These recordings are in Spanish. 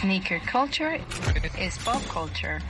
Sneaker culture is pop culture.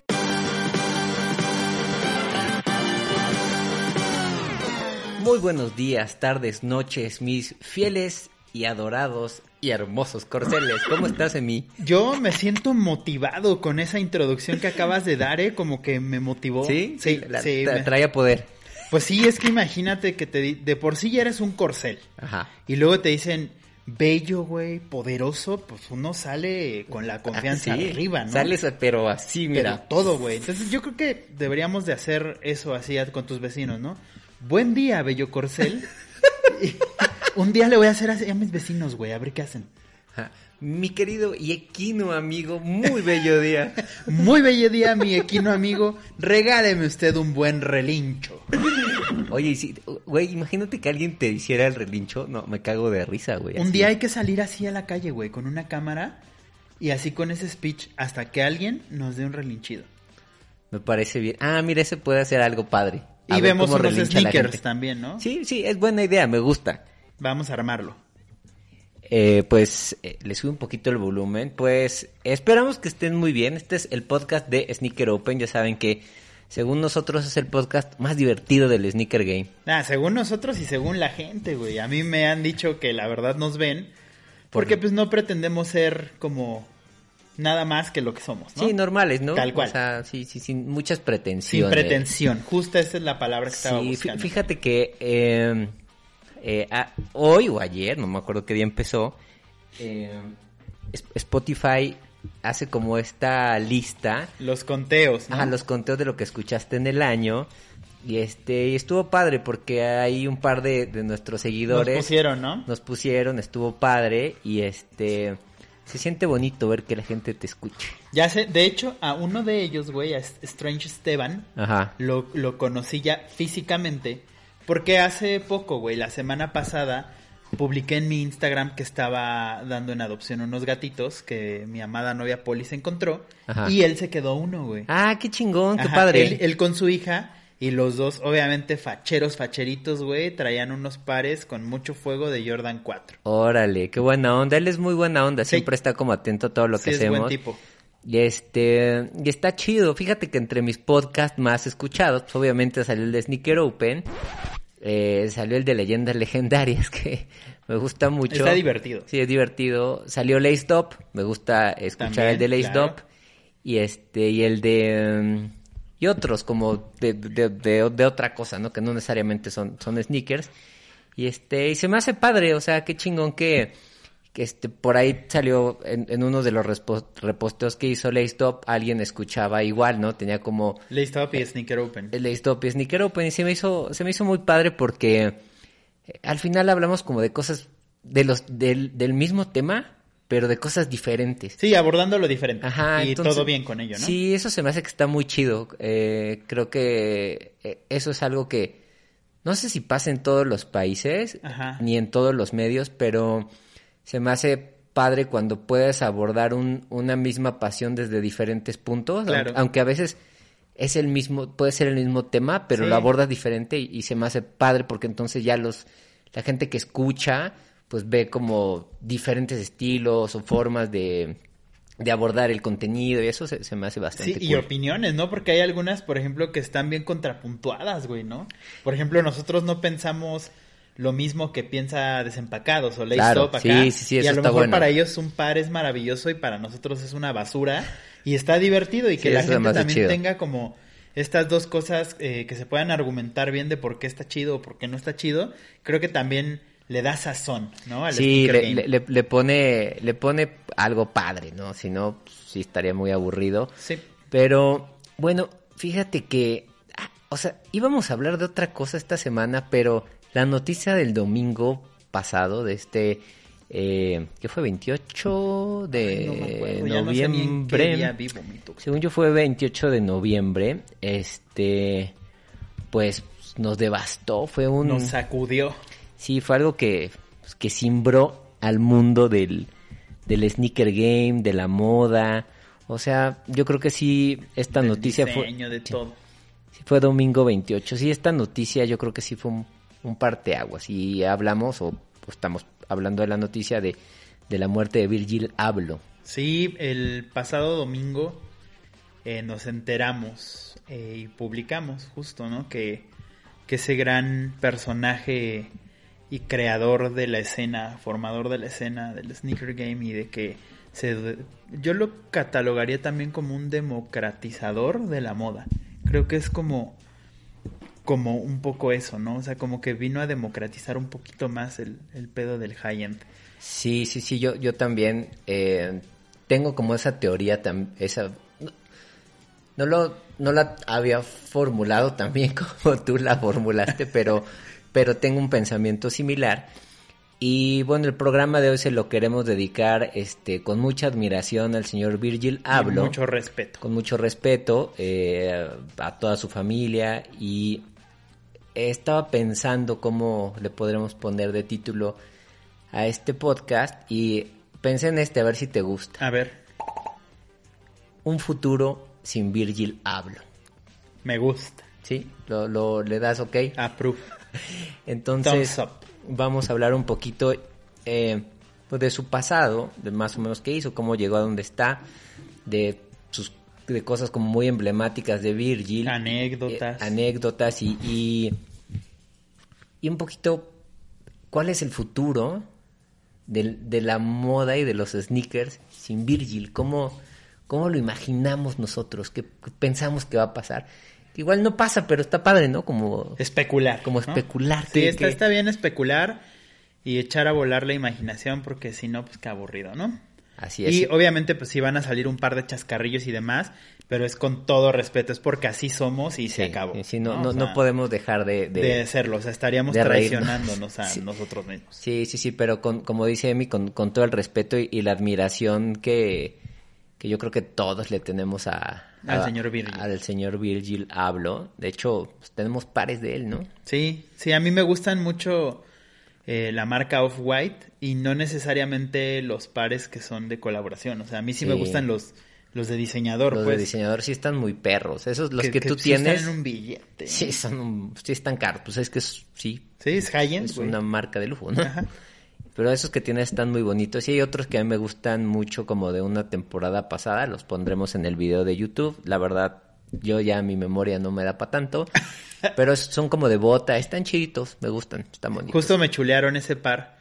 Muy buenos días, tardes, noches, mis fieles y adorados y hermosos corceles. ¿Cómo estás, Emi? Yo me siento motivado con esa introducción que acabas de dar, ¿eh? Como que me motivó. ¿Sí? Sí, La- sí, tra- me- Traía poder. Pues sí, es que imagínate que te di- de por sí ya eres un corcel. Ajá. Y luego te dicen bello, güey, poderoso, pues uno sale con la confianza Ah, Sí, arriba, ¿no? Sales, pero así, Pero mira. todo, güey. Entonces yo creo que deberíamos de hacer eso así con tus vecinos, ¿no? Buen día, bello corcel. Un día le voy a hacer así a mis vecinos, güey, a ver qué hacen. Mi querido y equino amigo, muy bello día. Muy bello día, mi equino amigo. Regáleme usted un buen relincho. Oye, si, güey, imagínate que alguien te hiciera el relincho. No, me cago de risa, güey. Un así. día hay que salir así a la calle, güey, con una cámara y así con ese speech hasta que alguien nos dé un relinchido. Me parece bien. Ah, mira, ese puede hacer algo padre. A Y vemos unos sneakers también, ¿no? Sí, sí, es buena idea, me gusta. Vamos a armarlo. Eh, pues eh, le sube un poquito el volumen. Pues esperamos que estén muy bien. Este es el podcast de Sneaker Open. Ya saben que según nosotros es el podcast más divertido del Sneaker Game. Ah, según nosotros y según la gente, güey. A mí me han dicho que la verdad nos ven porque pues no pretendemos ser como nada más que lo que somos, ¿no? Sí, normales, ¿no? Tal cual. O sea, sí, sí, sin muchas Sin pretensiones. pretensión. Justa esa es la palabra que estaba Sí, fí- buscando. fíjate que eh, eh, a- hoy o ayer, no me acuerdo qué día empezó, eh, Spotify hace como esta lista Los conteos, ¿no? Ajá, los conteos de lo que escuchaste en el año. Y este, y estuvo padre porque hay un par de, de nuestros seguidores. Nos pusieron, ¿no? Nos pusieron, estuvo padre. Y este, se siente bonito ver que la gente te escuche. Ya sé, de hecho, a uno de ellos, güey, a Strange Esteban, Ajá. lo, lo conocí ya físicamente porque hace poco, güey, la semana pasada publiqué en mi Instagram que estaba dando en adopción unos gatitos que mi amada novia Polly se encontró Ajá. y él se quedó uno, güey. Ah, qué chingón, qué Ajá, padre. Él, él con su hija y los dos, obviamente, facheros, facheritos, güey, traían unos pares con mucho fuego de Jordan 4. Órale, qué buena onda. Él es muy buena onda, Sí. siempre está como atento a todo lo que Sí, es hacemos. buen tipo. Y este, y está chido. Fíjate que entre mis podcasts más escuchados, pues, obviamente salió el de Sneaker Open, eh, salió el de Leyendas Legendarias, que me gusta mucho. Está divertido. Sí, es divertido. Salió Lace Top, me gusta escuchar También, el de Lace claro. Top. Y este, y el de... mm, y otros como de, de, de- de otra cosa, ¿no? Que no necesariamente son, son sneakers. Y este, y se me hace padre, o sea, qué chingón que, que este, por ahí salió en, en uno de los reposteos que hizo Lace Top, alguien escuchaba igual, ¿no? Tenía como Up y Sneaker Open. el Lace Top y Sneaker Open y se me hizo, se me hizo muy padre porque eh, al final hablamos como de cosas de los, del, del mismo tema, pero de cosas diferentes. Sí, abordando lo diferente. Ajá, y entonces- todo bien con ello, ¿no? Sí, eso se me hace que está muy chido. Eh, creo que eh, eso es algo que no sé si pasa en todos los países Ajá. ni en todos los medios, pero se me hace padre cuando puedes abordar un- una misma pasión desde diferentes puntos, Claro. aunque, aunque a veces es el mismo, puede ser el mismo tema, pero Sí. lo abordas diferente y, y se me hace padre porque entonces ya los la gente que escucha pues ve como diferentes estilos o formas de, de abordar el contenido y eso se, se me hace bastante Sí, y cool. opiniones, ¿no? Porque hay algunas, por ejemplo, que están bien contrapuntuadas, güey, ¿no? Por ejemplo, nosotros no pensamos lo mismo que piensa Desempacados o Lace Claro, Top acá. sí, sí, sí, y a lo mejor bueno. para ellos un par es maravilloso y para nosotros es una basura. Y está divertido y que la gente también tenga como estas dos cosas eh, que se puedan argumentar bien de por qué está chido o por qué no está chido. Creo que también le da sazón, ¿no? Al Sí, le- le pone le pone algo padre, ¿no? Si no, pues, sí estaría muy aburrido. Sí. Pero, bueno, fíjate que, ah, o sea, íbamos a hablar de otra cosa esta semana, pero la noticia del domingo pasado, de este eh, que fue 28 de No no sé noviembre. vivo. Según yo fue 28 de noviembre. Este, pues nos devastó. Fue un, Nos sacudió. sí, fue algo que, pues, que cimbró al mundo del, del sneaker game, de la moda. O sea, yo creo que sí, esta del noticia fue, de todo. sí fue domingo 28. Sí, esta noticia yo creo que sí fue un, un parteaguas. Y hablamos, o estamos hablando de la noticia de, de la muerte de Virgil Abloh. Sí, el pasado domingo eh, nos enteramos eh, y publicamos justo, ¿no? Que, que ese gran personaje y creador de la escena, formador de la escena del sneaker game y de que se, yo lo catalogaría también como un democratizador de la moda. Creo que es como como un poco eso, ¿no? O sea, como que vino a democratizar un poquito más el, el pedo del high-end. Sí, sí, sí, yo, yo también eh, tengo como esa teoría, esa... No, lo, no la había formulado tan bien como tú la formulaste, pero, pero tengo un pensamiento similar. Y bueno, el programa de hoy se lo queremos dedicar este, con mucha admiración al señor Virgil Y Abloh mucho respeto. con mucho respeto eh, a toda su familia y estaba pensando cómo le podremos poner de título a este podcast y pensé en este a ver si te gusta. A ver, Un futuro sin Virgil Abloh. me gusta. ¿Sí? ¿Lo, lo- le das ok? Approve. Entonces, vamos a hablar un poquito eh, pues de su pasado, de más o menos qué hizo, cómo llegó a donde está, de sus de cosas como muy emblemáticas de Virgil. Anécdotas. eh, anécdotas y, y, y un poquito cuál es el futuro de, la moda y de los sneakers sin Virgil. ¿Cómo, cómo lo imaginamos nosotros? ¿Qué, qué pensamos que va a pasar? Igual no pasa, pero está padre, ¿no? Como Especular. Como ¿no? especular, Sí, que- está, que- está bien especular y echar a volar la imaginación porque si no, pues qué aburrido, ¿no? así es. Y obviamente pues sí van a salir un par de chascarrillos y demás, pero es con todo respeto, es porque así somos y se Sí, acabó. sí, no, O no, no podemos dejar de... de- de, serlo, o sea, estaríamos traicionándonos a Sí. nosotros mismos. Sí, sí, sí, pero con, como dice Emi, con, con todo el respeto y, y la admiración que, que yo creo que todos le tenemos a... Al señor Virgil. Al señor Virgil Abloh. De hecho, pues, tenemos pares de él, ¿no? Sí, sí, a mí me gustan mucho eh, la marca Off-White y no necesariamente los pares que son de colaboración. O sea, a mí Sí. me gustan los, los de diseñador, Los pues. de diseñador sí están muy perros. Esos, los que, tú sí tienes... Están en un billete. Sí, son, un- sí están caros. Pues es que es- sí, Sí, es high-end, es una marca de lujo, ¿no? Ajá. Pero esos que tienes están muy bonitos. Y hay otros que a mí me gustan mucho como de una temporada pasada. Los pondremos en el video de YouTube. La verdad, yo ya mi memoria no me da para tanto. Pero son como de bota. Están chiditos. Me gustan. Están bonitos. Justo me chulearon ese par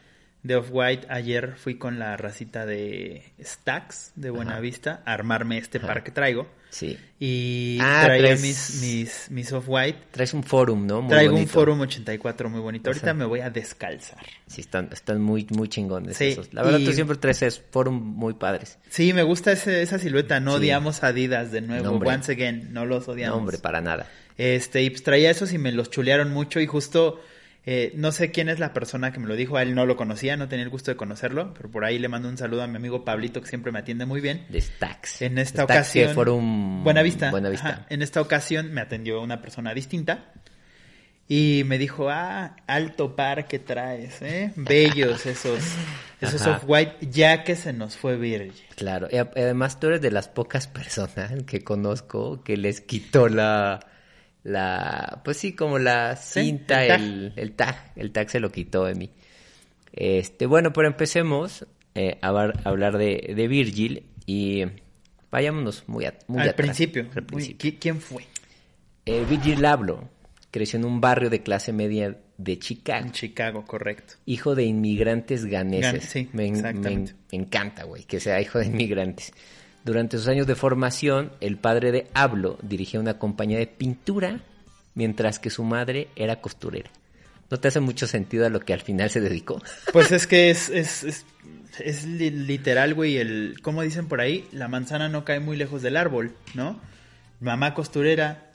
de Off-White. Ayer fui con la racita de Stacks de Buenavista a armarme este par que traigo. Sí. Y Ah, traía traes- mis, mis, mis Off-White. Traes un forum, ¿no? Muy Traigo un. Forum 84 muy bonito. Ahorita sea, me voy a descalzar. Sí, están, están muy, muy chingones Sí, esos. La verdad, y- tú siempre traes esos forum muy padres. Sí, me gusta ese- esa silueta. No Sí. odiamos a Adidas de nuevo. No. Once again, no los No, odiamos. hombre, para nada. Este, y pues traía esos y me los chulearon mucho y justo, eh, no sé quién es la persona que me lo dijo, a él no lo conocía, no tenía el gusto de conocerlo, pero por ahí le mando un saludo a mi amigo Pablito que siempre me atiende muy bien. De Stacks. En esta Stacks, ocasión... que Forum... Buenavista. Buenavista. Ajá. En esta ocasión me atendió una persona distinta y me dijo, ah, alto par que traes, ¿eh? Bellos esos, esos off-white, ya que se nos fue Virgil. Claro, y además tú eres de las pocas personas que conozco que les quitó la, la, pues sí, como la Sí, cinta, el tag. el, tag, el tag se lo quitó de mí. Este, bueno, pero empecemos eh, a, a hablar de, de Virgil y vayámonos muy, a- muy Al atrás, principio. al principio. ¿qui- ¿Quién fue? Eh, Virgil Abloh creció en un barrio de clase media de Chicago. En Chicago, correcto. Hijo de inmigrantes ganeses. Gan- sí, me, en- exactamente. me encanta, güey, que sea hijo de inmigrantes. Durante sus años de formación, el padre de Ablo dirigía una compañía de pintura, mientras que su madre era costurera. ¿No te hace mucho sentido a lo que al final se dedicó? Pues es que es, es, es, es li- literal, güey, el, como dicen por ahí, la manzana no cae muy lejos del árbol, ¿no? Mamá costurera,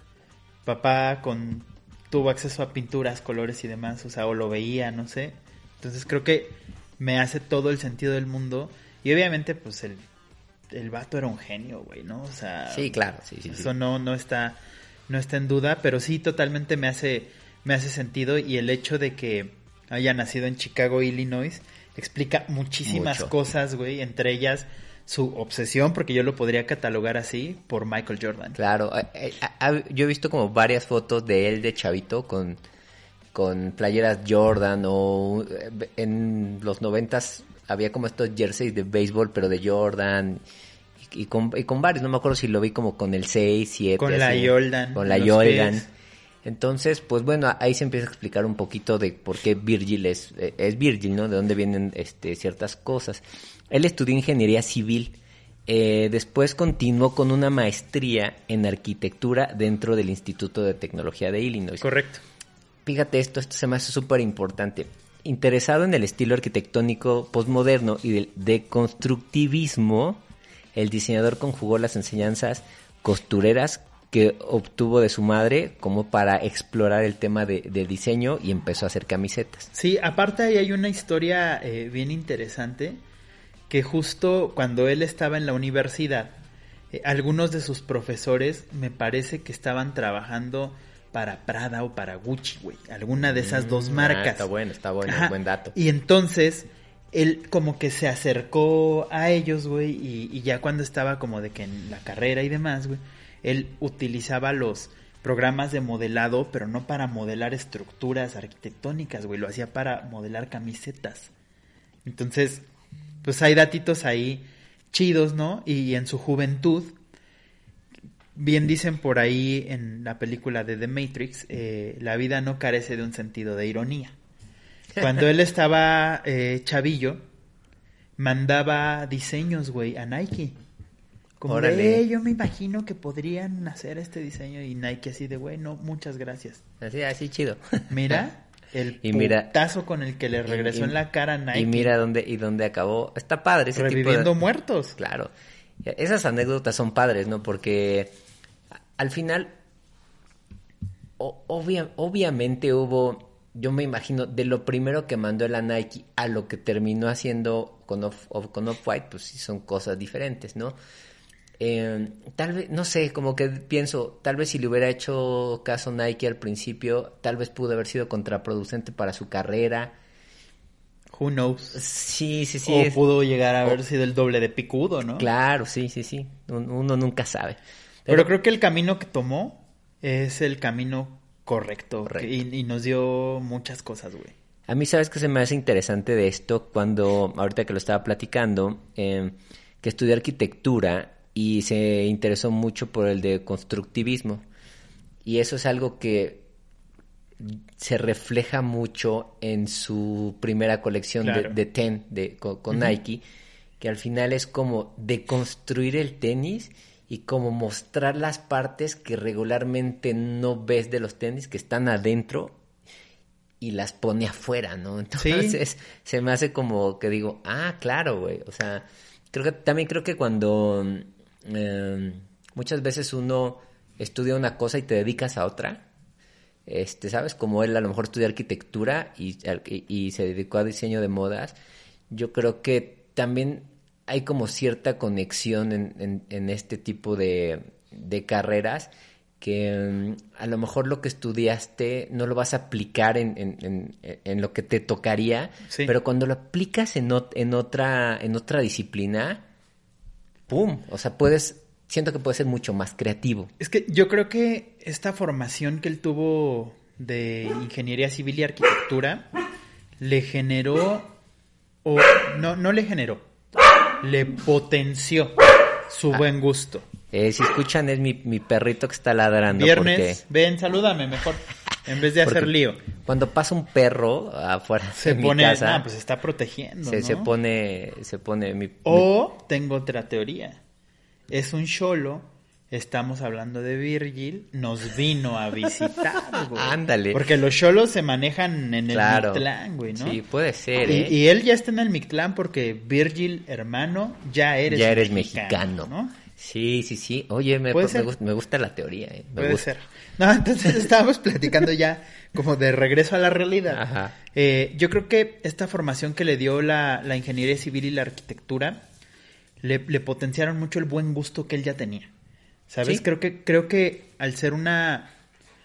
papá con tuvo acceso a pinturas, colores y demás, o sea, o lo veía, no sé. Entonces creo que me hace todo el sentido del mundo. Y obviamente, pues el, el vato era un genio, güey, ¿no? O sea, Sí, claro, sí, sí. sí. eso no, no está, no está en duda, pero sí totalmente me hace, me hace sentido. Y el hecho de que haya nacido en Chicago, Illinois, explica muchísimas Mucho. cosas, güey, entre ellas su obsesión, porque yo lo podría catalogar así, por Michael Jordan. Claro, eh, eh, yo he visto como varias fotos de él de chavito con, con playeras Jordan o eh, en los noventas había como estos jerseys de béisbol pero de Jordan y, y con, y con varios, no me acuerdo si lo vi como con el 6, 7. Con la Jordan, Con la Jordan. pies. Entonces, pues bueno, ahí se empieza a explicar un poquito de por qué Virgil es, eh, es Virgil, ¿no? De dónde vienen este, ciertas cosas. Él estudió ingeniería civil. eh, después continuó con una maestría en arquitectura dentro del Instituto de Tecnología de Illinois. Correcto. Fíjate esto, esto se me hace súper importante. Interesado en el estilo arquitectónico postmoderno y del deconstructivismo, el diseñador conjugó las enseñanzas costureras que obtuvo de su madre como para explorar el tema de, diseño y empezó a hacer camisetas. Sí, aparte ahí hay una historia eh, bien interesante que justo cuando él estaba en la universidad, eh, algunos de sus profesores me parece que estaban trabajando para Prada o para Gucci, güey, alguna de esas dos Mm, marcas. ah, está bueno, está bueno, Ajá. buen dato. Y entonces él como que se acercó a ellos, güey, y, y ya cuando estaba como de que en la carrera y demás, güey, él utilizaba los programas de modelado, pero no para modelar estructuras arquitectónicas, güey, lo hacía para modelar camisetas. Entonces, pues hay datitos ahí chidos, ¿no? Y en su juventud, bien dicen por ahí en la película de The Matrix, eh, la vida no carece de un sentido de ironía. Cuando él estaba eh, chavillo, mandaba diseños, güey, a Nike. Como Órale. de, "Eh, yo me imagino que podrían hacer este diseño y Nike así de, güey, no, muchas gracias. Así, así chido. Mira el Y mira- putazo con el que le regresó Y- en la cara a Nike. Y mira dónde, y dónde acabó. Está padre ese tipo de- reviviendo muertos. Claro. Esas anécdotas son padres, ¿no? Porque al final, o- obvia- obviamente hubo, yo me imagino, de lo primero que mandó él a Nike a lo que terminó haciendo con Off- Off- con Off-White, pues sí son cosas diferentes, ¿no? Eh, tal vez, no sé, como que pienso, tal vez si le hubiera hecho caso Nike al principio, tal vez pudo haber sido contraproducente para su carrera. Who knows? Sí, sí, sí. o es- pudo llegar a haber sido el doble de picudo, ¿no? Claro, sí, sí, sí. Un- Uno nunca sabe. Pero creo que el camino que tomó es el camino correcto. Correcto. que- Y, y nos dio muchas cosas, güey. A mí, ¿sabes qué se me hace interesante de esto? Cuando, ahorita que lo estaba platicando, eh, que estudié arquitectura y se interesó mucho por el de constructivismo. Y eso es algo que se refleja mucho en su primera colección de- Claro. de, Ten de, con, con Nike, que al final es como deconstruir el tenis y como mostrar las partes que regularmente no ves de los tenis que están adentro y las pone afuera, ¿no? Entonces se me hace como que digo, ah, claro, güey. O sea, creo que también creo que cuando eh, muchas veces uno estudia una cosa y te dedicas a otra, este, ¿sabes? Como él a lo mejor estudió arquitectura y, y se dedicó a diseño de modas, yo creo que también hay como cierta conexión en, en, en este tipo de, de carreras que mm, a lo mejor lo que estudiaste no lo vas a aplicar en, en, en, en lo que te tocaría, Sí. pero cuando lo aplicas en, ot- en, otra, en otra disciplina, ¡pum! O sea, puedes, siento que puedes ser mucho más creativo. Es que yo creo que esta formación que él tuvo de ingeniería civil y arquitectura le generó, o no, no le generó, le potenció su buen gusto. Eh, si escuchan es mi, mi perrito que está ladrando. Viernes, ven, salúdame mejor, en vez de porque, hacer lío. Cuando pasa un perro afuera Se de pone, mi casa, ah, pues se está protegiendo, se, ¿no? se pone, se pone mi, mi- O tengo otra teoría. Es un cholo estamos hablando de Virgil, nos vino a visitar, güey. Ándale. Porque los cholos se manejan en el. Mictlán, güey, ¿no? Sí, puede ser, y, ¿eh? y él ya está en el Mictlán porque Virgil, hermano, ya eres ya eres mexicano. ¿no? Sí, sí, sí. Oye, me, Puede me gusta, me gusta la teoría, ¿eh? Me Puede gusta. ser. No, entonces estábamos platicando ya como de regreso a la realidad. Ajá. Eh, yo creo que esta formación que le dio la, la ingeniería civil y la arquitectura le, le potenciaron mucho el buen gusto que él ya tenía. ¿Sabes? Sí. Creo que creo que al ser una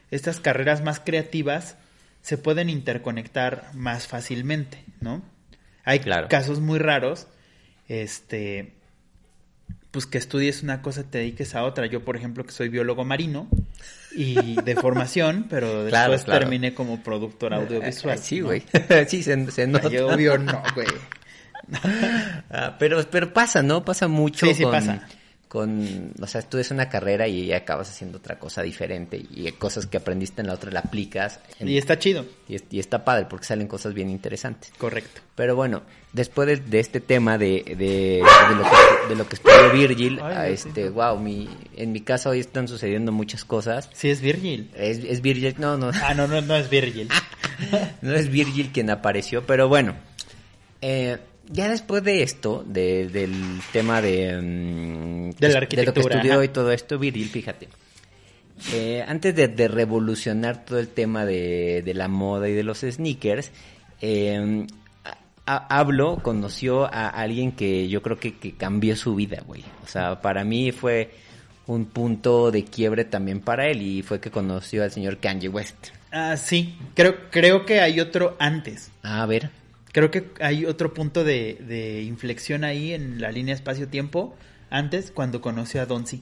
estas carreras más creativas se pueden interconectar más fácilmente, ¿no? Hay Claro. casos muy raros, este, pues que estudies una cosa te dediques a otra. Yo, por ejemplo, que soy biólogo marino y de formación, pero después Claro, claro. terminé como productor audiovisual. Sí, ¿no? güey. sí, se, se nota. Ay, obvio no, güey. Ah, pero, pero pasa, ¿no? Pasa mucho Sí, sí con, pasa. Con, o sea, estudias una carrera y acabas haciendo otra cosa diferente y cosas que aprendiste en la otra la aplicas en- Y está chido. y, es- y está padre porque salen cosas bien interesantes. Correcto. Pero bueno, después de, de este tema de, de, de lo que, de lo que estudió Virgil, Ay, a este, wow, mi, en mi casa hoy están sucediendo muchas cosas. Sí, es Virgil. Es, es Virgil, no, no, Ah, no, no, no es Virgil. no es Virgil quien apareció, pero bueno, eh, ya después de esto, de- del tema de, mm, De la lo que arquitectura, estudió ajá. y todo esto, Virgil, fíjate, eh, antes de, de revolucionar todo el tema de, de la moda y de los sneakers, eh, a- a- Hablo conoció a alguien que yo creo que, que cambió su vida, güey. O sea, para mí fue un punto de quiebre también para él y fue que conoció al señor Kanye West. Ah, sí. Creo, creo que hay otro antes. A ver. Creo que hay otro punto de, de inflexión ahí en la línea espacio-tiempo. Antes, cuando conoció a Don C.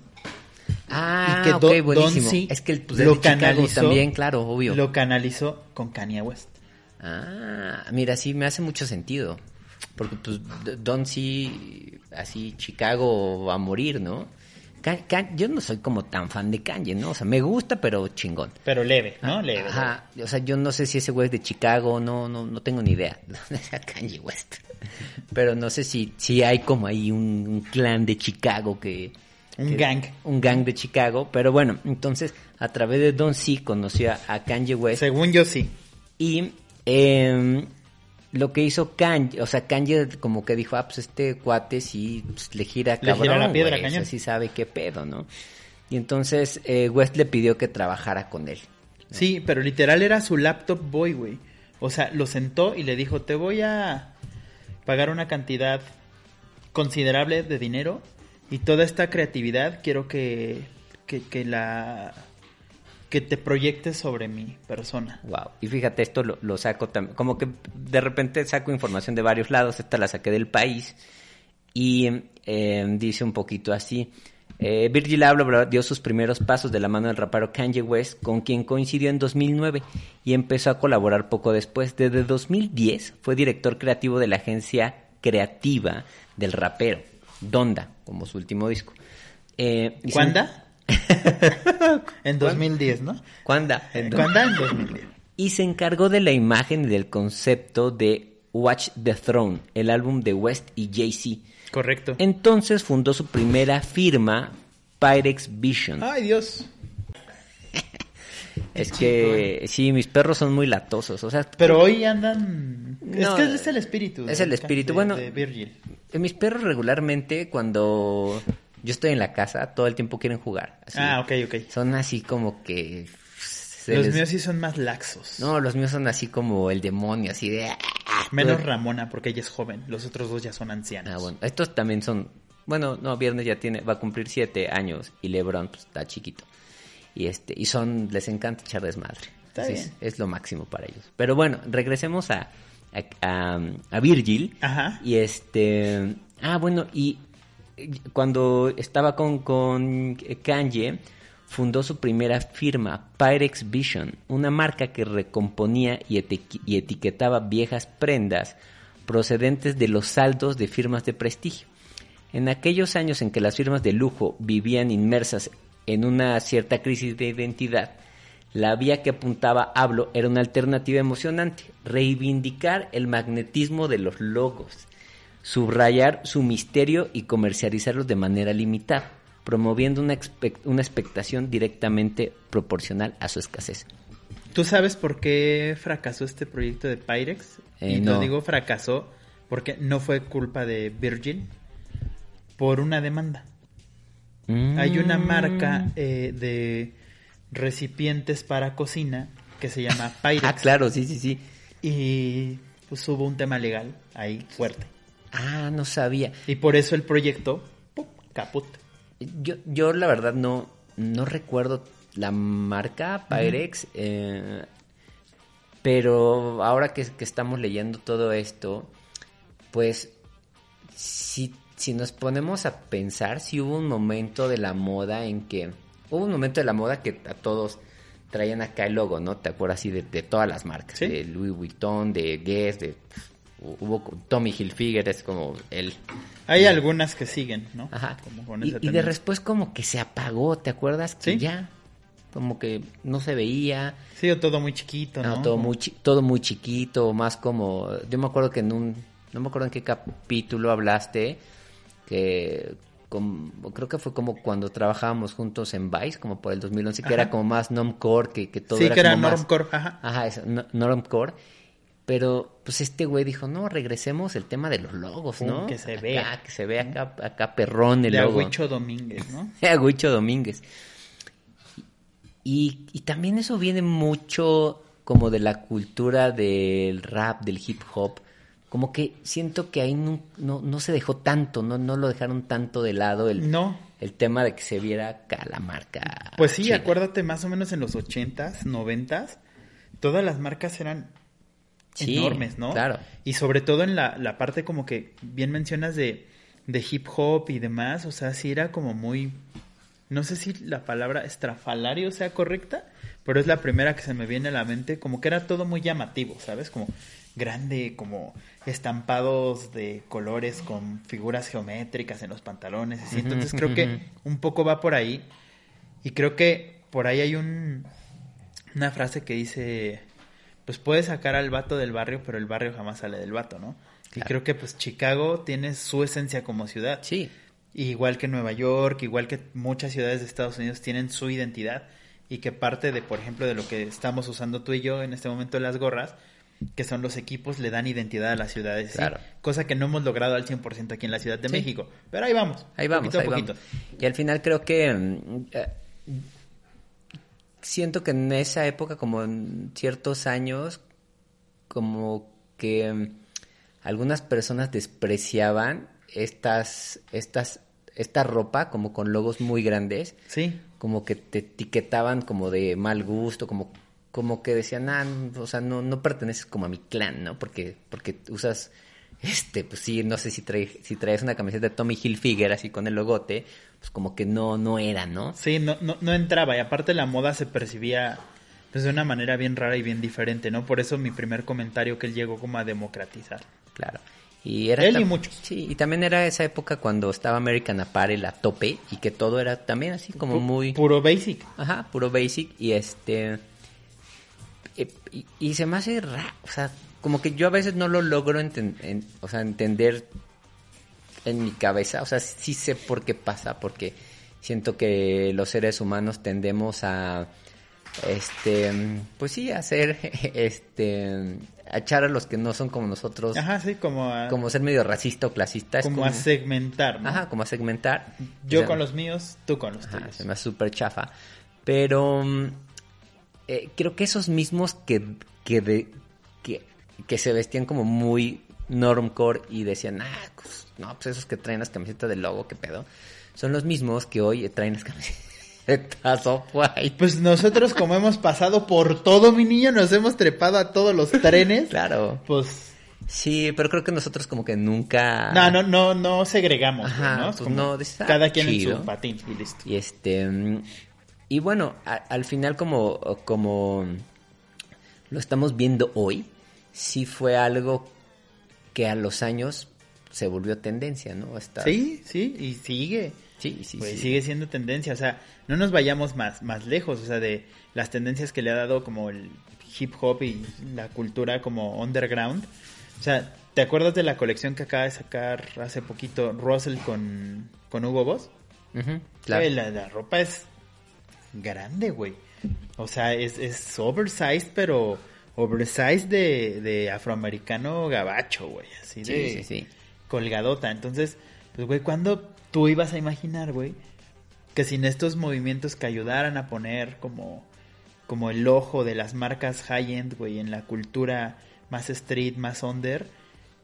Ah, y que buenísimo. Don C es que pues, es lo canalizó- también, claro, obvio. Lo canalizó con Kanye West. Ah, mira, sí me hace mucho sentido. Porque pues Don sí, así Chicago va a morir, ¿no? Yo no soy como tan fan de Kanye, ¿no? O sea, me gusta, pero chingón. Pero leve, ¿no? Leve. Ajá, o sea, yo no sé si ese güey es de Chicago, no, no, no tengo ni idea de dónde sea Kanye West. Pero no sé si, si hay como ahí un, un clan de Chicago que... Un que- gang. Un gang de Chicago, pero bueno, entonces a través de Don C conoció a, a Kanye West Según yo sí. y em, lo que hizo Kanye, o sea, Kanye como que dijo, ah, pues este cuate sí pues, le gira Le cabrón, gira la piedra, güey, o sea, sí sabe qué pedo, ¿no? Y entonces eh, West le pidió que trabajara con él. Sí, pero literal era su laptop boy, güey. O sea, lo sentó y le dijo, te voy a pagar una cantidad considerable de dinero y toda esta creatividad quiero que, que, que la que te proyectes sobre mi persona. Wow. Y fíjate, esto lo, lo saco también, como que de repente saco información de varios lados, esta la saqué del país y eh, dice un poquito así. Eh, Virgil Abloh dio sus primeros pasos de la mano del rapero Kanye West, con quien coincidió en 2009 y empezó a colaborar poco después. Desde 2010 fue director creativo de la agencia creativa del rapero, Donda, como su último disco. Eh, ¿Cuándo? en 2010, ¿no? ¿Cuándo? En do- ¿Cuándo? En 2010. y se encargó de la imagen y del concepto de Watch the Throne, el álbum de West y Jay-Z. Correcto. Entonces fundó su primera firma, Pyrex Vision. Ay, Dios. es que sí, mis perros son muy latosos, o sea, Pero hoy andan... No, es que es el espíritu. es el espíritu. de- Bueno, de Virgil. mis perros regularmente cuando yo estoy en la casa todo el tiempo quieren jugar. así. Ah, ok, ok. Son así como que Los les- míos sí son más laxos. No, los míos son así como el demonio, así de Menos todo- Ramona, porque ella es joven. Los otros dos ya son ancianos. Ah, bueno. Estos también son. Bueno, no, Viernes ya tiene, va a cumplir siete años y LeBron pues, está chiquito. Y este, y son, les encanta echar desmadre. Está bien. Es, es lo máximo para ellos. Pero bueno, regresemos a, a, a- a Virgil. Ajá. Y este. Ah, bueno, y cuando estaba con, con Kanye, fundó su primera firma, Pyrex Vision, una marca que recomponía y, y etiquetaba viejas prendas procedentes de los saldos de firmas de prestigio. En aquellos años en que las firmas de lujo vivían inmersas en una cierta crisis de identidad, la vía que apuntaba Hablo era una alternativa emocionante, reivindicar el magnetismo de los logos, subrayar su misterio y comercializarlos de manera limitada. promoviendo una, una expectación directamente proporcional a su escasez. ¿Tú sabes por qué fracasó este proyecto de Pyrex? Eh, y no. lo digo fracasó porque no fue culpa de Virgin, por una demanda. Hay una Mm. marca eh, de recipientes para cocina que se llama Pyrex. Ah, claro, sí, sí, sí. Y pues hubo un tema legal ahí fuerte. Ah, no sabía. Y por eso el proyecto, ¡pum! caput. Yo, yo la verdad no, no recuerdo la marca Pyrex, eh, pero ahora que, que estamos leyendo todo esto, pues si, si nos ponemos a pensar, si hubo un momento de la moda en que, hubo un momento de la moda que a todos traían acá el logo, ¿no? ¿Te acuerdas así de, de todas las marcas? Sí. De Louis Vuitton, de Guess, de... Hubo Tommy Hilfiger, es como el, Hay algunas que siguen, ¿no? Ajá. Como con Y, de después como que se apagó, ¿te acuerdas? Que Sí. ya, como que no se veía, Sí, o todo muy chiquito, no, ¿no? todo, muy, chi- todo muy chiquito, más como... Yo me acuerdo que en un... No me acuerdo en qué capítulo hablaste, que com- creo que fue como cuando trabajábamos juntos en Vice, como por el 2011, que Ajá. era como más normcore, que, que todo Sí, era que era como normcore, ajá. Ajá, eso, no- normcore. Pero, pues este güey dijo, no, regresemos el tema de los logos, ¿no? que se vea. Que se vea acá, acá perrón el de logo. Agüicho Domínguez, ¿no? Agüicho Domínguez. Y, y también eso viene mucho como de la cultura del rap, del hip hop. Como que siento que ahí no, no, no se dejó tanto, no, no lo dejaron tanto de lado el, No. el tema de que se viera acá la marca. Pues sí, acuérdate, más o menos en los ochentas, noventas, todas las marcas eran Sí, enormes, ¿no? claro. Y sobre todo en la, la parte como que bien mencionas de, de hip hop y demás, o sea, sí era como muy, no sé si la palabra estrafalario sea correcta, pero es la primera que se me viene a la mente, como que era todo muy llamativo, ¿sabes? Como grande, como estampados de colores con figuras geométricas en los pantalones, así. Entonces creo que un poco va por ahí. Y creo que por ahí hay un una frase que dice, pues puedes sacar al vato del barrio, pero el barrio jamás sale del vato, ¿no? Y creo que pues Chicago tiene su esencia como ciudad. Sí, Igual que Nueva York, igual que muchas ciudades de Estados Unidos tienen su identidad y que parte de, por ejemplo, de lo que estamos usando tú y yo en este momento las gorras, que son los equipos, le dan identidad a las ciudades. ¿sí? Claro. Cosa que no hemos logrado al 100% aquí en la Ciudad de Sí. México. Pero ahí vamos. Ahí vamos, poquito a poquito. vamos. Y al final creo que mm, eh, siento que en esa época, como en ciertos años, como que mm, algunas personas despreciaban estas, estas, esta ropa como con logos muy grandes, Sí. como que te etiquetaban como de mal gusto, como, como que decían, ah, o sea, no, no perteneces como a mi clan, ¿no? Porque, porque usas, este, pues sí, no sé si traes, si traes una camiseta de Tommy Hilfiger así con el logote, pues como que no, no era, ¿no? Sí, no, no, no entraba y aparte la moda se percibía pues de una manera bien rara y bien diferente, ¿no? Por eso mi primer comentario que él llegó como a democratizar. Claro. Y era Él y muchos. Sí, y también era esa época cuando estaba American Apparel a tope y que todo era también así como Pu- muy... Puro basic. Ajá, puro basic y este... eh, Y, y se me hace raro, o sea, como que yo a veces no lo logro enten- en- o sea, entender en mi cabeza, o sea, sí sé por qué pasa, porque siento que los seres humanos tendemos a, este, pues sí, a hacer, este, a echar a los que no son como nosotros, Ajá, sí, como a, como ser medio racista o clasista, como como, a segmentar, ¿no? ajá, como a segmentar. Yo O sea, con los míos, tú con los Ajá, tuyos. se me hace súper chafa. Pero eh, creo que esos mismos que, que, de- que, se vestían como muy normcore y decían, ah, pues, no, pues esos que traen las camisetas de logo, qué pedo, son los mismos que hoy traen las camisetas off-white. Pues nosotros como hemos pasado por todo, mi niño, nos hemos trepado a todos los trenes. Claro. Pues Sí, pero creo que nosotros como que nunca... no, no, no, no segregamos, Ajá, ¿no? Es pues como no, dices, ah, cada quien en su patín y listo. Y este mm, y bueno, a- al final como como lo estamos viendo hoy, sí fue algo que a los años se volvió tendencia, ¿no? Esta- Sí, sí, y sigue. sí, sí, pues sí. sigue siendo tendencia, o sea, no nos vayamos más, más lejos, o sea, de las tendencias que le ha dado como el hip hop y la cultura como underground. O sea, ¿te acuerdas de la colección que acaba de sacar hace poquito Russell con, con Hugo Boss? Claro. La, la ropa es grande, güey. O sea, es, es oversized, pero oversized de, de afroamericano gabacho, güey. Así Sí, de sí, sí. colgadota. Entonces, pues, güey, ¿cuándo tú ibas a imaginar, güey, que sin estos movimientos que ayudaran a poner como, como el ojo de las marcas high-end, güey, en la cultura más street, más under,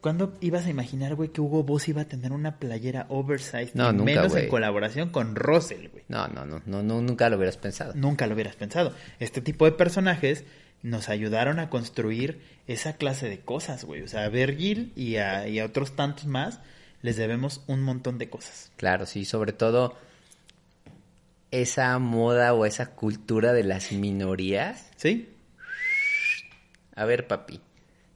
¿cuándo ibas a imaginar, güey, que Hugo Boss iba a tener una playera oversized? No, nunca, menos en colaboración con Russell, güey. No, no, no, no, no, nunca lo hubieras pensado. Nunca lo hubieras pensado. Este tipo de personajes nos ayudaron a construir esa clase de cosas, güey. O sea, a Virgil y a, y a otros tantos más les debemos un montón de cosas. Claro, sí, sobre todo esa moda o esa cultura de las minorías. ¿Sí? A ver, papi,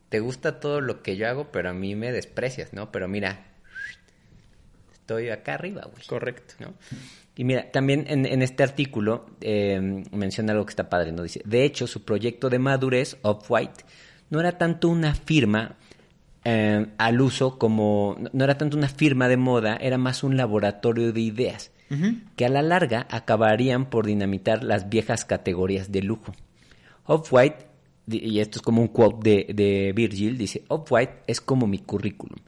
te gusta todo lo que yo hago, pero a mí me desprecias, ¿no? Pero mira, estoy acá arriba, güey. Correcto. ¿no? Y mira, también en, en este artículo eh, menciona algo que está padre, ¿no? Dice, de hecho, su proyecto de madurez, Off-White, no era tanto una firma eh, al uso como, no era tanto una firma de moda, era más un laboratorio de ideas, que a la larga acabarían por dinamitar las viejas categorías de lujo. Off-White, y esto es como un quote de, de Virgil, dice, Off-White es como mi currículum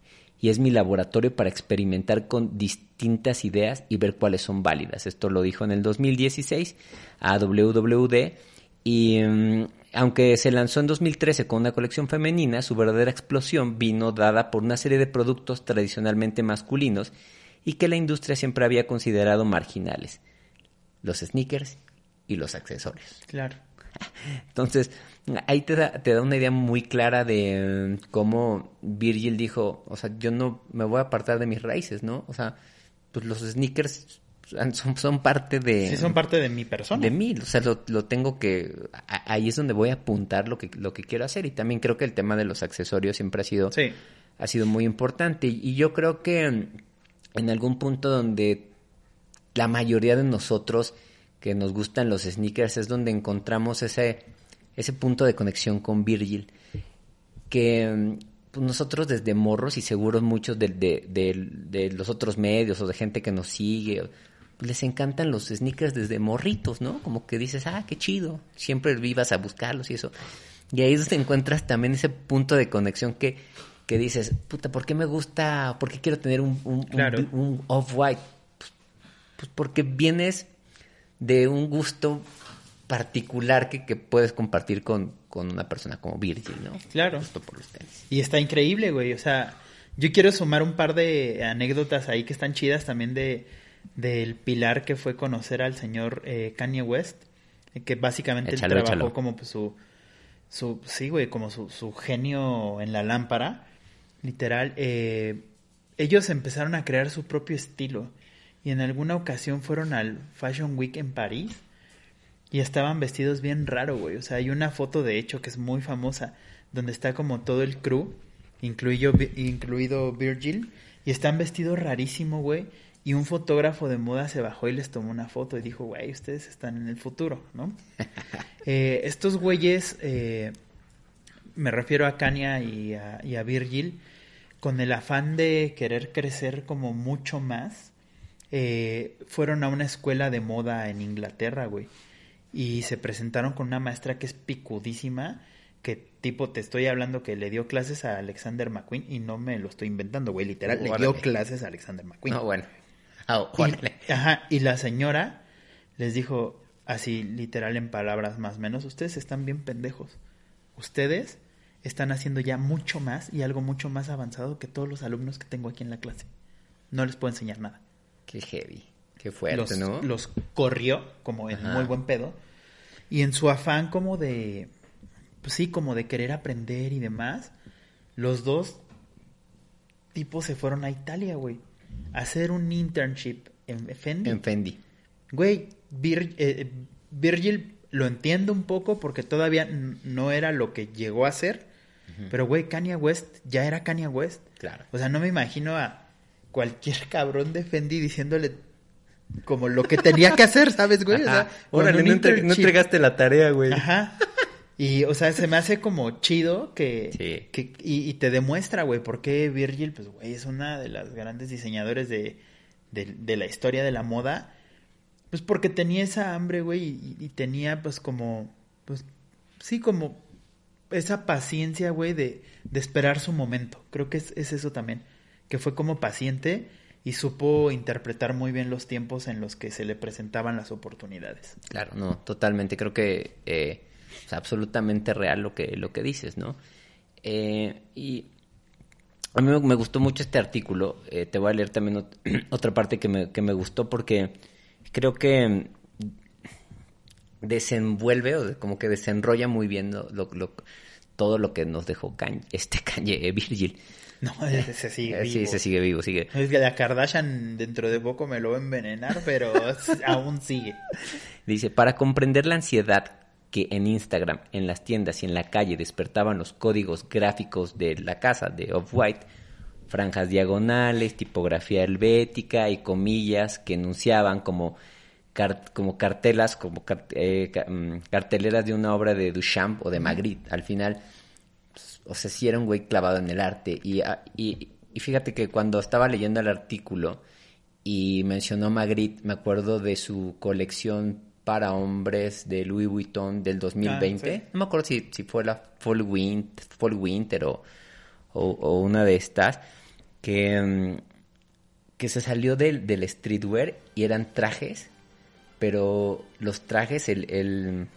y es mi laboratorio para experimentar con distintas ideas y ver cuáles son válidas. Esto lo dijo en el 2016 a WWD y mm, aunque se lanzó en 2013 con una colección femenina, su verdadera explosión vino dada por una serie de productos tradicionalmente masculinos y que la industria siempre había considerado marginales. Los sneakers y los accesorios. Claro. Entonces, ahí te da, te da una idea muy clara de eh, cómo Virgil dijo, o sea, yo no me voy a apartar de mis raíces, ¿no? O sea, pues los sneakers son, son parte de... Sí, son parte de mi persona. de mí, o sea, lo, lo tengo que... a- ahí es donde voy a apuntar lo que, lo que quiero hacer y también creo que el tema de los accesorios siempre ha sido Sí. ha sido muy importante. Y yo creo que mm, en algún punto donde la mayoría de nosotros que nos gustan los sneakers es donde encontramos ese, ese punto de conexión con Virgil. Que mm, pues nosotros desde morros y seguros muchos de, de- de- de los otros medios o de gente que nos sigue, pues les encantan los sneakers desde morritos, ¿no? Como que dices, ah, qué chido, siempre vivas a buscarlos y eso. Y ahí es donde encuentras también ese punto de conexión que, que dices, puta, ¿por qué me gusta, por qué quiero tener un, un, un- Claro. un off-white? Pues, pues porque vienes de un gusto particular que, que puedes compartir con, con una persona como Virgil, ¿no? Claro. Justo por los tenis. Y está increíble, güey. O sea, yo quiero sumar un par de anécdotas ahí que están chidas también de del pilar que fue conocer al señor eh, Kanye West, eh, que básicamente él trabajó échalo. como pues, su, su, sí, güey, como su, su genio en la lámpara, literal. eh, ellos empezaron a crear su propio estilo y en alguna ocasión fueron al Fashion Week en París y estaban vestidos bien raro, güey. O sea, hay una foto de hecho que es muy famosa, donde está como todo el crew, incluido, incluido Virgil, y están vestidos rarísimo, güey. Y un fotógrafo de moda se bajó y les tomó una foto y dijo, güey, ustedes están en el futuro, ¿no? Eh, estos güeyes, eh, me refiero a Kanye y a, y a Virgil, con el afán de querer crecer como mucho más, eh, fueron a una escuela de moda en Inglaterra, güey. Y se presentaron con una maestra que es picudísima, que tipo te estoy hablando que le dio clases a Alexander McQueen y no me lo estoy inventando, güey, literal, le dio clases a Alexander McQueen. No, bueno. Ah, Y- ajá, y la señora les dijo así, literal en palabras más o menos, ustedes están bien pendejos. Ustedes están haciendo ya mucho más y algo mucho más avanzado que todos los alumnos que tengo aquí en la clase. No les puedo enseñar nada. Qué heavy. Qué fuerte, los, ¿no? los corrió como en Ajá. muy buen pedo. Y en su afán como de, pues sí, como de querer aprender y demás, los dos tipos se fueron a Italia, güey, a hacer un internship en Fendi. En Fendi. Güey, Vir- eh, Virgil lo entiendo un poco porque todavía no era lo que llegó a ser. Pero, güey, Kanye West ya era Kanye West. Claro. O sea, no me imagino a cualquier cabrón de Fendi diciéndole como lo que tenía que hacer, ¿sabes, güey? O sea, Órale, no, entre- no entregaste la tarea, güey. Ajá. Y, o sea, se me hace como chido que... Sí. que y, y te demuestra, güey, por qué Virgil, pues, güey, es una de las grandes diseñadores de, de, de la historia de la moda, pues porque tenía esa hambre, güey, y, y tenía pues como, pues sí, como esa paciencia, güey, de, de esperar su momento. Creo que es, es eso también, que fue como paciente y supo interpretar muy bien los tiempos en los que se le presentaban las oportunidades. Claro, no, totalmente. Creo que eh, es absolutamente real lo que, lo que dices, ¿no? Eh, y a mí me gustó mucho este artículo. Eh, te voy a leer también ot- otra parte que me, que me gustó porque creo que desenvuelve o como que desenrolla muy bien todo lo que nos dejó este Kanye, Virgil. No, ese sigue Eh, vivo. Sí, se sigue vivo, sigue. Es que la Kardashian dentro de poco me lo va a envenenar, pero aún sigue. Dice, para comprender la ansiedad que en Instagram, en las tiendas y en la calle despertaban los códigos gráficos de la casa de Off-White, franjas diagonales, tipografía helvética y comillas que enunciaban como, como cartelas, como eh, mm, carteleras de una obra de Duchamp o de Magritte. Al final, pues, o sea, sí era un güey clavado en el arte. Y, ah, y, y fíjate que cuando estaba leyendo el artículo y mencionó Magritte, me acuerdo de su colección para hombres de Louis Vuitton del 2020. Ah, sí. No me acuerdo si, si fue la Fall Winter, Fall Winter o, o, o una de estas, que, mm, que se salió del, del streetwear y eran trajes, pero los trajes, el, el-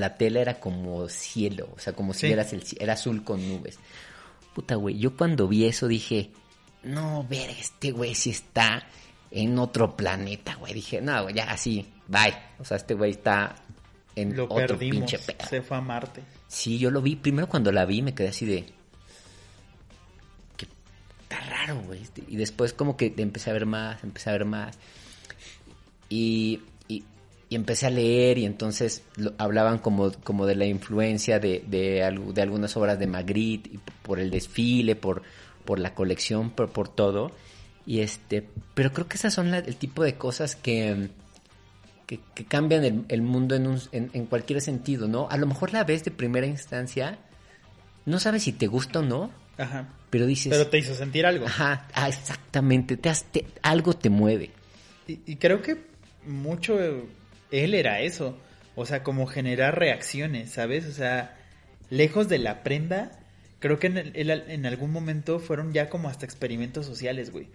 la tela era como cielo, o sea, como si Sí. vieras el era azul con nubes. Puta, güey, yo cuando vi eso dije, no, ver, este güey sí está en otro planeta, güey. Dije, no, güey, ya así, bye. O sea, este güey está en Lo otro perdimos. pinche pedo. Se fue a Marte. Sí, yo lo vi. Primero cuando la vi me quedé así de... Que está raro, güey. Y después como que empecé a ver más, empecé a ver más. Y, y, empecé a leer y entonces lo- hablaban como, como de la influencia de, de, de algunas obras de Magritte, y por el desfile, por, por la colección, por, por todo. Y este, pero creo que esas son la- el tipo de cosas que, que, que cambian el, el mundo en, un- en, en cualquier sentido, ¿no? A lo mejor la ves de primera instancia, no sabes si te gusta o no, Ajá. pero dices, Pero te hizo sentir algo. ajá, ah, exactamente, te, has- te- algo te mueve. Y, y creo que mucho él era eso. O sea, como generar reacciones, ¿sabes? O sea, lejos de la prenda, creo que en, el- en algún momento fueron ya como hasta experimentos sociales, güey.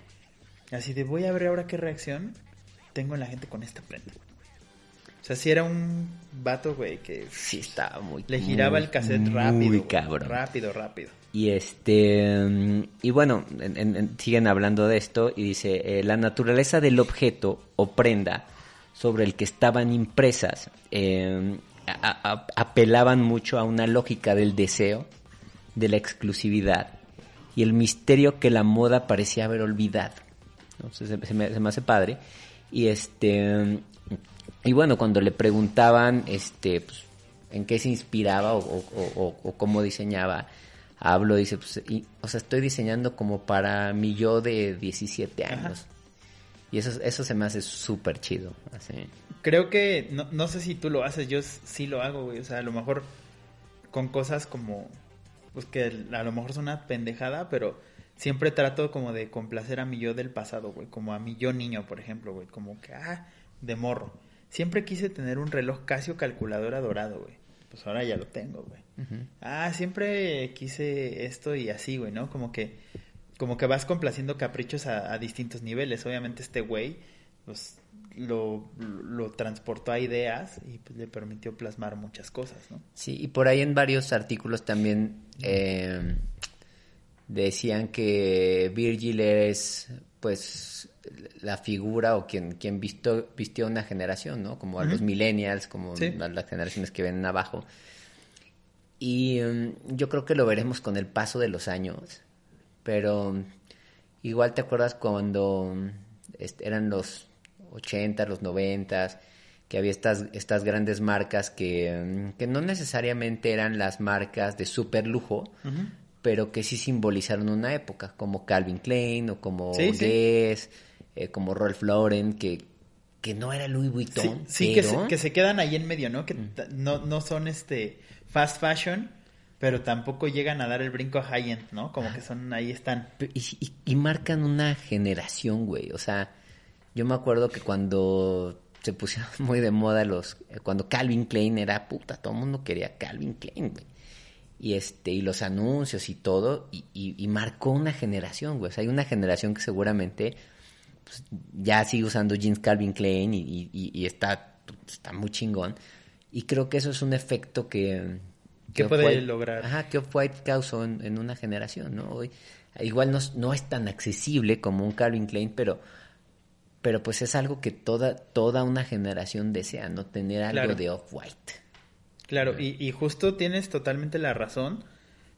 Así de voy a ver ahora qué reacción tengo en la gente con esta prenda. O sea, si era un vato, güey, que Sí, estaba muy le giraba muy, el cassette muy rápido. güey. cabrón. Rápido, rápido. Y este mm, y bueno, en- en- en- siguen hablando de esto y dice eh, la naturaleza del objeto o prenda sobre el que estaban impresas eh, a- a- apelaban mucho a una lógica del deseo, de la exclusividad y el misterio que la moda parecía haber olvidado. Entonces se, se me, se me hace padre. Y este y bueno, cuando le preguntaban este pues, en qué se inspiraba o, o- o- o cómo diseñaba, hablo, dice, pues, y- o sea, estoy diseñando como para mi yo de 17 Ajá. Y eso, eso se me hace súper chido. Así. Creo que, no, no sé si tú lo haces, yo sí lo hago, güey. O sea, a lo mejor con cosas como, pues que a lo mejor son una pendejada, pero siempre trato como de complacer a mi yo del pasado, güey. Como a mi yo niño, por ejemplo, güey. Como que, ah, de morro. Siempre quise tener un reloj Casio calculadora dorado, güey. Pues ahora ya lo tengo, güey. Ah, siempre quise esto y así, güey, ¿no? Como que, como que vas complaciendo caprichos a, a distintos niveles. Obviamente este güey, pues, lo, lo transportó a ideas y pues, le permitió plasmar muchas cosas, ¿no? Sí, y por ahí en varios artículos también eh, decían que Virgil es, pues, la figura o quien, quien visto, vistió una generación, ¿no? Como a los millennials, como Sí. a las generaciones que ven abajo. Y mm, yo creo que lo veremos con el paso de los años, pero mm, igual te acuerdas cuando mm, eran los 80, los 90, que había estas, estas grandes marcas que, mm, que no necesariamente eran las marcas de super lujo, pero que sí simbolizaron una época, como Calvin Klein o como Sí, sí. Guess, eh, como Ralph Lauren, que, que no era Louis Vuitton, sí, que, pero... se, que se quedan ahí en medio, ¿no? Que ta- no, no son este fast fashion, pero tampoco llegan a dar el brinco a high end, ¿no? Como que son, ahí están. Y, y- y marcan una generación, güey. O sea, Yo me acuerdo que cuando se pusieron muy de moda los... eh, Cuando Calvin Klein era puta, todo el mundo quería Calvin Klein, güey. Y, este, y los anuncios y todo, y, y- y marcó una generación, güey. O sea, hay una generación que seguramente pues, ya sigue usando jeans Calvin Klein y- y está, está muy chingón. Y creo que eso es un efecto que... ¿Qué que puede Off-White- lograr? Ajá, que Off-White causó en, en una generación, ¿no? Hoy, igual no, es- no es tan accesible como un Calvin Klein, pero, pero pues es algo que toda, toda una generación desea, ¿no? Tener algo Claro. de Off-White. Claro, y, y justo tienes totalmente la razón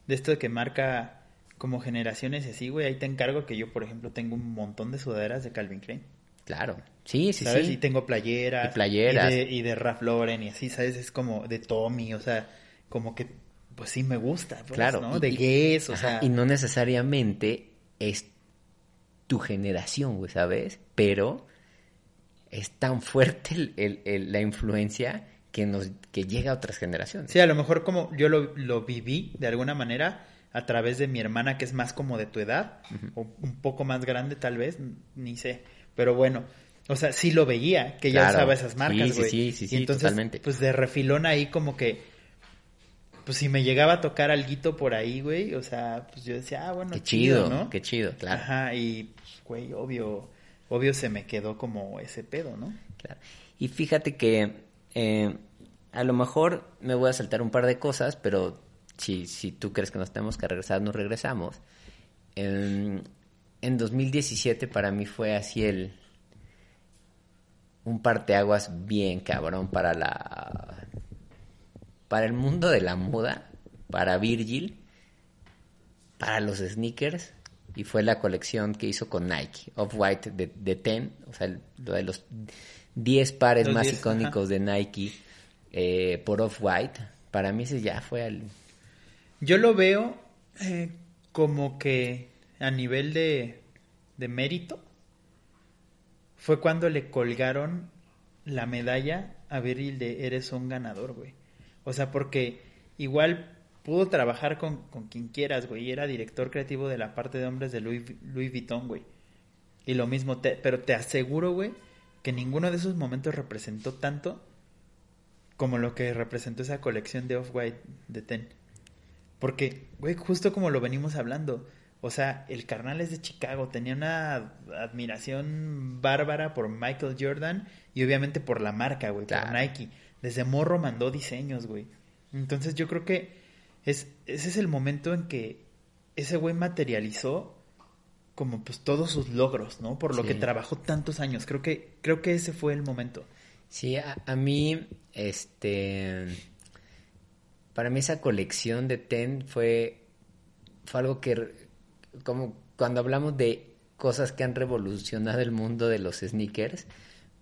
de esto de que marca como generaciones así, güey. Ahí te encargo que yo, por ejemplo, tengo un montón de sudaderas de Calvin Klein. Claro. Sí, sí, ¿Sabes? sí. Y tengo playeras. Y playeras. Y de, y de Ralph Lauren y así, ¿sabes? Es como de Tommy, o sea, como que, pues sí me gusta, pues, Claro. ¿no? De Guess, o sea. Y no necesariamente es tu generación, güey, ¿sabes? Pero es tan fuerte el- el- el- la influencia que nos que llega a otras generaciones. Sí, a lo mejor como yo lo, lo viví de alguna manera a través de mi hermana que es más como de tu edad, o un poco más grande tal vez, ni sé. Pero bueno, o sea, sí lo veía, que ya Claro. usaba esas marcas, Sí, sí, güey. sí, sí, Y sí, entonces, totalmente. pues de refilón ahí como que, pues si me llegaba a tocar alguito por ahí, güey, o sea, pues yo decía, ah, bueno, Qué chido, ¿no? qué chido, claro. Ajá, y pues, güey, obvio, obvio se me quedó como ese pedo, ¿no? Claro. Y fíjate que eh, a lo mejor me voy a saltar un par de cosas, pero si, si tú crees que nos tenemos que regresar, nos regresamos. En, en 2017 para mí fue así el un parteaguas bien cabrón para la para el mundo de la moda, para Virgil, para los sneakers y fue la colección que hizo con Nike, Off-White de, de 10, o sea, lo de los 10 pares Los más 10, icónicos de Nike eh, por Off-White. Para mí ese ya fue el... Yo lo veo eh, como que a nivel de, de mérito fue cuando le colgaron la medalla a Virgil de eres un ganador, güey. O sea, porque igual pudo trabajar con, con quien quieras, güey. y Era director creativo de la parte de hombres de Louis, Louis Vuitton, güey. Y lo mismo, te- pero te aseguro, güey, que ninguno de esos momentos representó tanto como lo que representó esa colección de Off-White de Ten. Porque, güey, justo como lo venimos hablando, o sea, el carnal es de Chicago, tenía una admiración bárbara por Michael Jordan y obviamente por la marca, güey, por. Nike. Desde morro mandó diseños, güey. Entonces yo creo que es, ese es el momento en que ese güey materializó como pues todos sus logros, ¿no? Por lo Sí. que trabajó tantos años. Creo que, creo que ese fue el momento. Sí, a, a mí, este, para mí esa colección de Ten fue, fue algo que, como cuando hablamos de cosas que han revolucionado el mundo de los sneakers,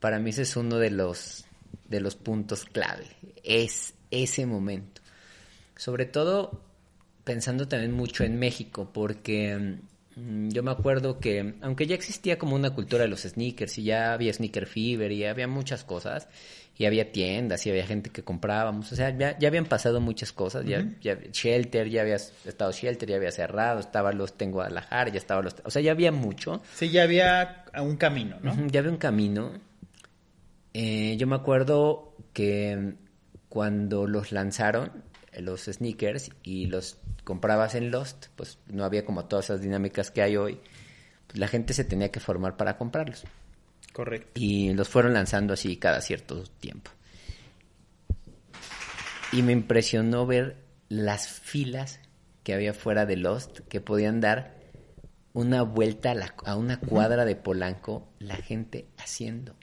para mí ese es uno de los, de los puntos clave, es ese momento. Sobre todo pensando también mucho en México, porque mm, yo me acuerdo que, aunque ya existía como una cultura de los sneakers, y ya había sneaker fever, y había muchas cosas, y había tiendas, y había gente que comprábamos, o sea, ya, ya habían pasado muchas cosas, ya, ya Shelter, ya había estado Shelter, ya había cerrado, estaba los en Guadalajara, ya estaba los, o sea, ya había mucho, Sí, ya había un camino, ¿no? Ya había un camino. Eh, yo me acuerdo que cuando los lanzaron, eh, los sneakers, y los comprabas en Lost, pues no había como todas esas dinámicas que hay hoy. Pues, la gente se tenía que formar para comprarlos. Correcto. Y los fueron lanzando así cada cierto tiempo. Y me impresionó ver las filas que había fuera de Lost, que podían dar una vuelta a, la- a una cuadra de Polanco, la gente haciendo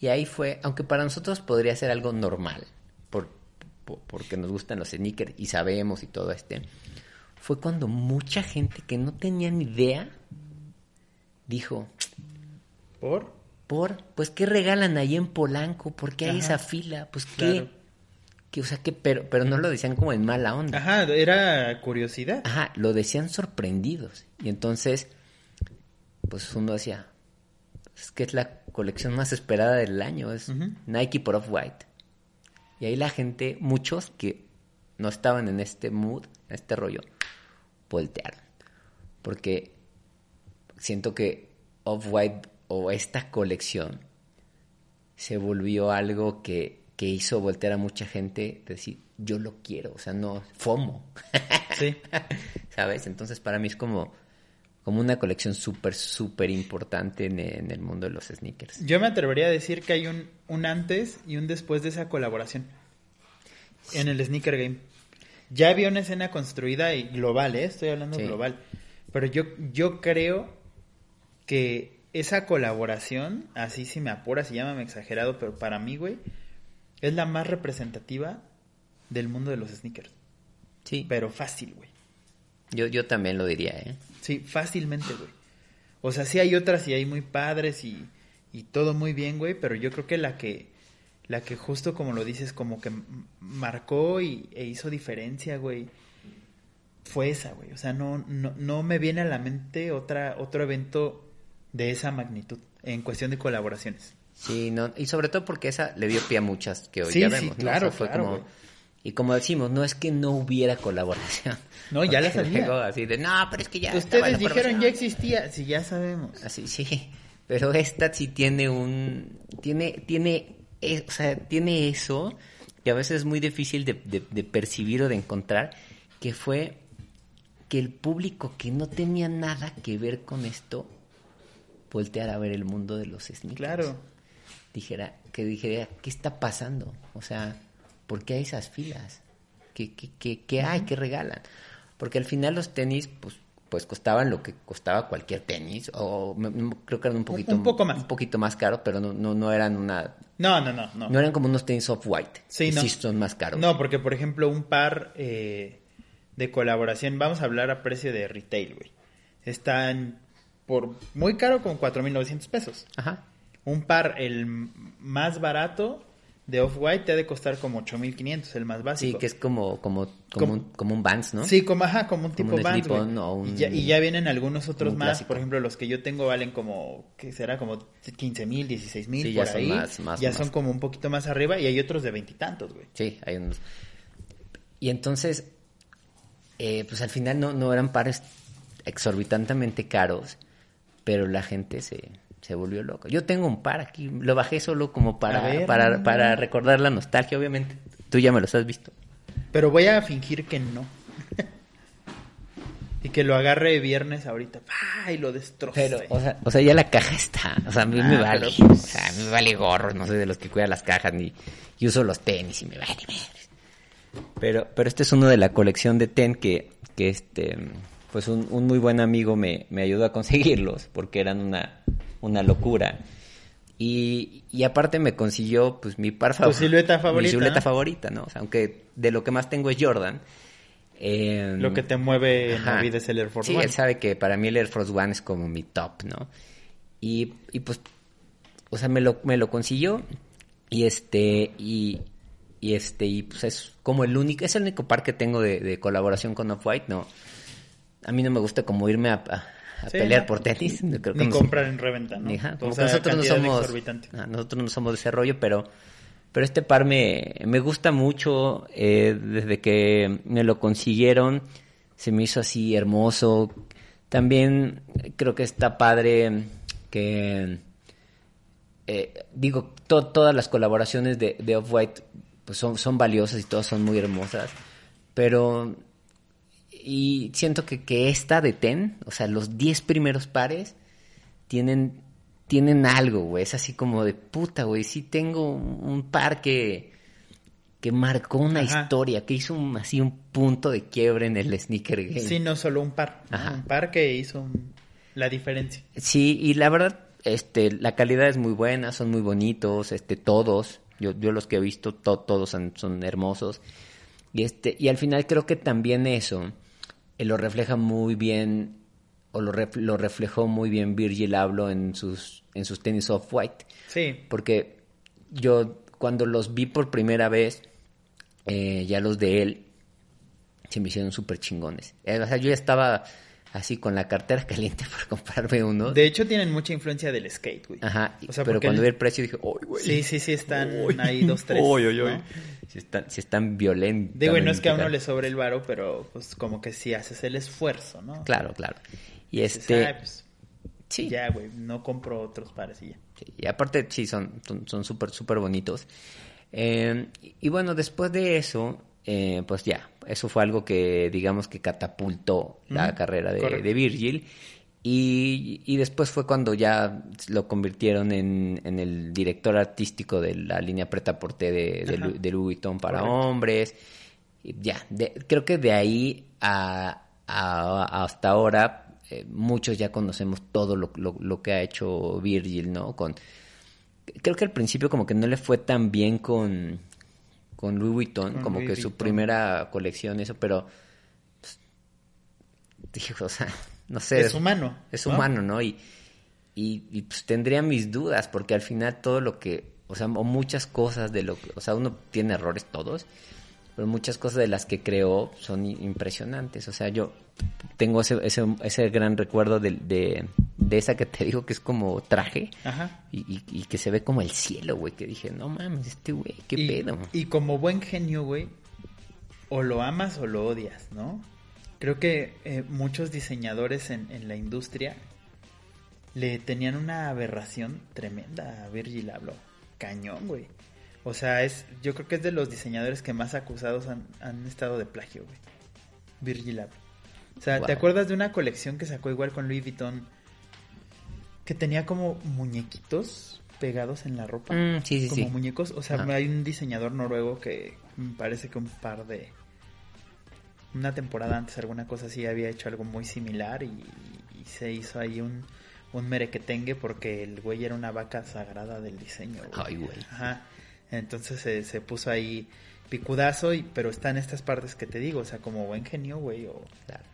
Y ahí fue, aunque para nosotros podría ser algo normal, por, por- porque nos gustan los sneakers y sabemos y todo este, fue cuando mucha gente que no tenía ni idea dijo, ¿Por? por, pues, ¿qué regalan ahí en Polanco? ¿Por qué hay Ajá. esa fila? Pues, ¿qué? Claro. ¿Qué? O sea, que, pero, pero no lo decían como en mala onda. Ajá, era curiosidad. Ajá, lo decían sorprendidos. Y entonces, pues uno decía, es que es la colección más esperada del año, es. Nike por Off-White. Y ahí la gente, muchos que no estaban en este mood, en este rollo, voltearon. Porque siento que Off-White o esta colección se volvió algo que, que hizo voltear a mucha gente, decir, yo lo quiero, o sea, no, FOMO. Sí. ¿Sabes? Entonces para mí es como, como una colección súper, súper importante en, en el mundo de los sneakers. Yo me atrevería a decir que hay un, un antes y un después de esa colaboración en el sneaker game. Ya había una escena construida y global, ¿eh? estoy hablando Sí. global. Pero yo, yo creo que esa colaboración, así si me apuras y llámame exagerado, pero para mí, güey, es la más representativa del mundo de los sneakers. Sí, Pero fácil, güey. Yo, yo también lo diría, ¿eh? Sí, fácilmente, güey. O sea, sí hay otras y hay muy padres y, y todo muy bien, güey, pero yo creo que la que la que justo como lo dices, como que marcó y, e hizo diferencia, güey, fue esa, güey. O sea, no, no, no me viene a la mente otra, otro evento de esa magnitud en cuestión de colaboraciones. Sí, no, y sobre todo porque esa le dio pie a muchas que hoy Sí, ya sí, vemos. ¿no? claro, O sea, fue claro, como-. Y como decimos, no es que no hubiera colaboración. No, ya la sabía. así de, no, pero es que ya. Ustedes dijeron colaboración". ya existía, sí, ya sabemos. Así, sí. Pero esta sí tiene un. Tiene. tiene eh, o sea, tiene eso que a veces es muy difícil de, de- de percibir o de encontrar. Que fue que el público que no tenía nada que ver con esto volteara a ver el mundo de los sneakers. Claro. Dijera, que dijera, ¿qué está pasando? O sea, ¿por qué hay esas filas? ¿Qué, qué, qué, qué hay? ¿Qué regalan? Porque al final los tenis, pues, pues costaban lo que costaba cualquier tenis, o creo que eran un poquito, un poco más. un poquito más caro, pero no, no, no eran una, No, no, no, no. no eran como unos tenis off white, Sí, no. sí son más caros. No, porque por ejemplo un par eh, de colaboración, vamos a hablar a precio de retail, güey. Están por muy caro con 4.900 pesos. Ajá. Un par, el más barato de Off-White te ha de costar como 8.500, el más Sí, básico. que es como, como, como, Como- un, como un Vans, ¿no? Sí, como, ajá, como un tipo un Vans, güey. slip-on o un- y, ya, y ya vienen algunos otros un más, clásico. por ejemplo, los que yo tengo valen como, ¿qué será? Como 15 mil, 16 mil, Sí, por ya son ahí. más- más- ya más. son como un poquito más arriba y hay otros de veintitantos, güey. Sí, hay unos. Y entonces, eh, pues al final no, no eran pares exorbitantemente caros, pero la gente se, se volvió loca. Yo tengo un par aquí, lo bajé solo como para, ver, para, para recordar la nostalgia, obviamente. Tú ya me los has visto. Pero voy a fingir que no. y que lo agarre viernes ahorita. ¡Pah! Y lo destroce. Pero, o sea, o sea, ya la caja está. O sea, a mí Ah, me vale. pero, pues- O sea, a mí me vale gorro. No soy de los que cuida las cajas ni y uso los tenis y me vale madres. Pero, pero este es uno de la colección de ten que, que este, pues un, un muy buen amigo me, me ayudó a conseguirlos porque eran una, una locura. Y, y aparte me consiguió pues mi par Tu favorito. silueta favorita, Mi silueta ¿no? favorita, ¿no? O sea, aunque de lo que más tengo es Jordan. eh, Lo que te mueve en la Ajá. vida es el Air Force sí, One. él sabe que para mí el Air Force One es como mi top, ¿no? Y, y pues, o sea, me lo, me lo consiguió y este, y, y este, y pues es como el único, es el único par que tengo de, de colaboración con Off-White, ¿no? A mí no me gusta como irme a, a- a Sí, pelear no. por tenis. Creo que Ni no- comprar en reventa, ¿no? O como sea, nosotros no somos, ah, nosotros no somos de ese rollo, pero, pero este par me, me gusta mucho, eh, desde que me lo consiguieron, se me hizo así hermoso. También creo que está padre que, eh, digo, to- todas las colaboraciones de, de Off-White pues son, son valiosas y todas son muy hermosas, pero y siento que, que esta de Ten, o sea, los 10 primeros pares tienen, tienen algo, güey. Es así como de puta, güey. Sí tengo un, par que, que marcó una Ajá. historia, que hizo un- así un punto de quiebre en el sneaker game. Sí, no solo un par. Un par que hizo un- la diferencia. Sí, y la verdad, este, la calidad es muy buena, son muy bonitos, este, todos. Yo, yo los que he visto, to- todos son, son hermosos. Y este, y al final creo que también eso eh, lo refleja muy bien, o lo, ref- lo reflejó muy bien Virgil Abloh en sus, en sus tenis off-white. Sí. Porque yo cuando los vi por primera vez, eh, ya los de él, se me hicieron súper chingones. Eh, o sea, yo ya estaba así con la cartera caliente por comprarme uno. De hecho, tienen mucha influencia del skate, güey. Ajá, O sea, pero cuando vi el precio dije, ¡ay, güey! Sí, sí, sí, están ahí dos, tres. uy, uy, uy. ¿no? Si están, si están violentos. Digo, y no es que a uno le sobre el varo, pero pues como que sí haces el esfuerzo, ¿no? Claro, claro. Y este, "Ay, pues, Sí. Ya, güey, no compro otros pares y ya. Sí, y aparte, sí, son son súper, súper bonitos. Eh, y bueno, después de eso, eh, pues ya, eso fue algo que digamos que catapultó la carrera de, Virgil. Y, y después fue cuando ya lo convirtieron en, en el director artístico de la línea preta porté de, de, Ajá. Lu- de Louis Vuitton para Correcto. hombres. Y ya, de- creo que de ahí a, a- hasta ahora eh, muchos ya conocemos todo lo, lo- lo que ha hecho Virgil, ¿no? Con, creo que al principio como que no le fue tan bien con, con Louis Vuitton, Con como Louis que su primera colección, eso, pero... pues, digo, o sea, no sé. Es humano, Es ¿no? humano, ¿no? Y, y, y, pues tendría mis dudas, porque al final todo lo que, o sea, o muchas cosas de lo que, o sea, uno tiene errores todos, pero muchas cosas de las que creó son impresionantes. O sea, yo tengo ese, ese, ese gran recuerdo de, de, de esa que te digo que es como traje Ajá. y, y, y que se ve como el cielo, güey, que dije, no mames, este güey, qué y, pedo. Y como buen genio, güey, o lo amas o lo odias, ¿no? Creo que eh, muchos diseñadores en, en la industria le tenían una aberración tremenda a Virgil Abloh. Cañón, güey. O sea, es, yo creo que es de los diseñadores que más acusados han, han estado de plagio, güey. Virgil Abloh. O sea, ¿te acuerdas de una colección que sacó igual con Louis Vuitton? Que tenía como muñequitos pegados en la ropa. Mm, sí, sí, como sí. muñecos. O sea, hay un diseñador noruego que me parece que un par de... Una temporada antes, alguna cosa así, había hecho algo muy similar y, y se hizo ahí un, un merequetengue porque el güey era una vaca sagrada del diseño. güey. Ay, güey. Ajá. Entonces se, se puso ahí picudazo, y, pero está en estas partes que te digo, o sea, como buen genio, güey, o, Claro.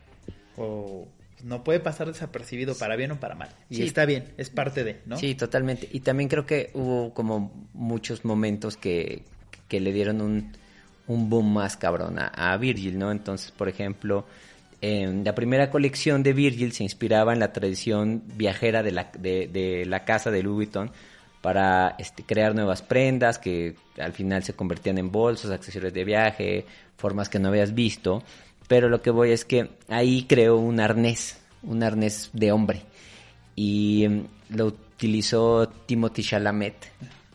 o no puede pasar desapercibido para bien o para mal. Y Sí. está bien, es parte de, ¿no? Sí, totalmente. Y también creo que hubo como muchos momentos que, que le dieron un, un boom más cabrón a, a Virgil, ¿no? Entonces, por ejemplo, en la primera colección de Virgil se inspiraba en la tradición viajera de la, de, de la casa de Louis Vuitton para este, crear nuevas prendas que al final se convertían en bolsos, accesorios de viaje, formas que no habías visto. Pero lo que voy es que ahí creó un arnés, un arnés de hombre y mm, lo utilizó Timothy Chalamet,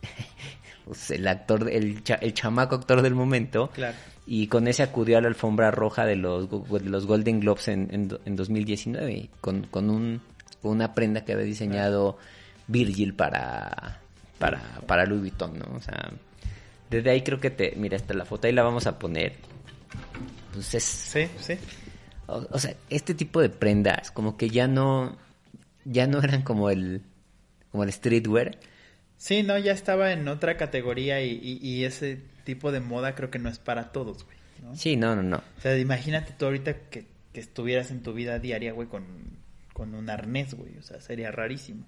el actor, el, cha- el chamaco actor del momento, Claro. y con ese acudió a la alfombra roja de los, go- de los Golden Globes en, en, do- en 2019, con, con, un, con una prenda que había diseñado Virgil para, para, para Louis Vuitton, ¿no? O sea, desde ahí creo que te, mira, hasta la foto ahí la vamos a poner. Pues es, Sí, sí. o, o sea, este tipo de prendas como que ya no ya no eran como el como el streetwear. Sí, no, ya estaba en otra categoría y, y- y ese tipo de moda creo que no es para todos, güey. ¿no? Sí, no, no, no. O sea, imagínate tú ahorita que, que estuvieras en tu vida diaria, güey, con, con un arnés, güey. O sea, sería rarísimo.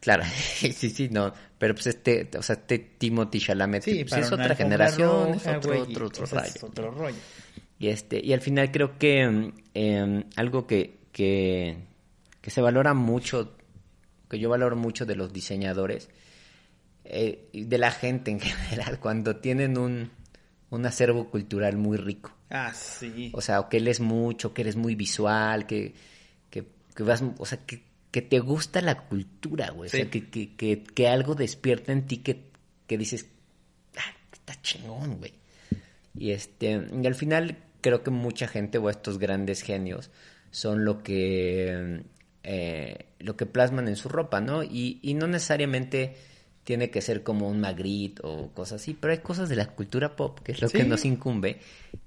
Claro, sí, sí, no, pero pues este, o sea, este Timothy Chalamet Sí, pues es otra generación, es otro, otro, otro es rollo. Y este, y al final creo que mm, em, algo que, que, que se valora mucho, que yo valoro mucho de los diseñadores, eh, y de la gente en general, cuando tienen un, un acervo cultural muy rico. Ah, sí. O sea, o que lees mucho, que eres muy visual, que, que, que vas, o sea, que, que te gusta la cultura, güey. O sea, que, que, que, que algo despierta en ti que, que dices, ah, está chingón, güey. Y este, y al final creo que mucha gente o estos grandes genios son lo que, eh, lo que plasman en su ropa, ¿no? Y, y no necesariamente tiene que ser como un Magritte o cosas así, pero hay cosas de la cultura pop, que es lo que nos incumbe,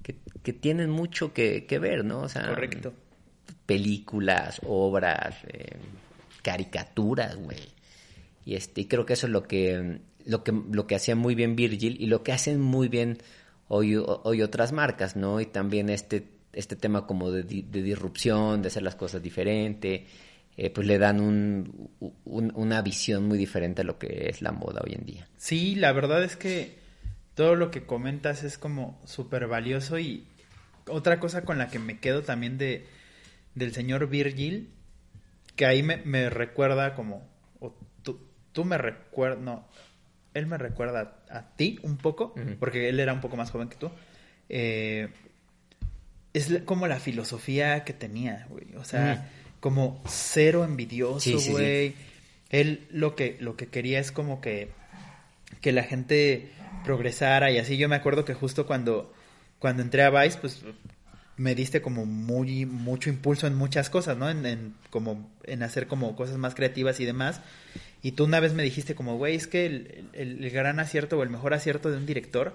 que, que tienen mucho que, que ver, ¿no? O sea, Correcto. Películas, obras, eh, caricaturas, güey. Y este, creo que eso es lo que, lo que, lo que hacía muy bien Virgil y lo que hacen muy bien hoy, hoy otras marcas, ¿no? Y también este, este tema como de, de disrupción, de hacer las cosas diferente, eh, pues le dan un, un- una visión muy diferente a lo que es la moda hoy en día. Sí, la verdad es que todo lo que comentas es como súper valioso y otra cosa con la que me quedo también de del señor Virgil, que ahí me, me recuerda como, o tú, tú me recuerdas, no, él me recuerda a, ti un poco, porque él era un poco más joven que tú. Eh, es como la filosofía que tenía, güey. O sea, Mm. como cero envidioso, Sí, sí, sí. güey. Él lo que, lo que quería es como que, que la gente progresara y así. Yo me acuerdo que justo cuando, cuando entré a Vice, pues me diste como muy, mucho impulso en muchas cosas, ¿no? En, en como, en hacer como cosas más creativas y demás. Y tú una vez me dijiste como, güey, es que el, el- el gran acierto o el mejor acierto de un director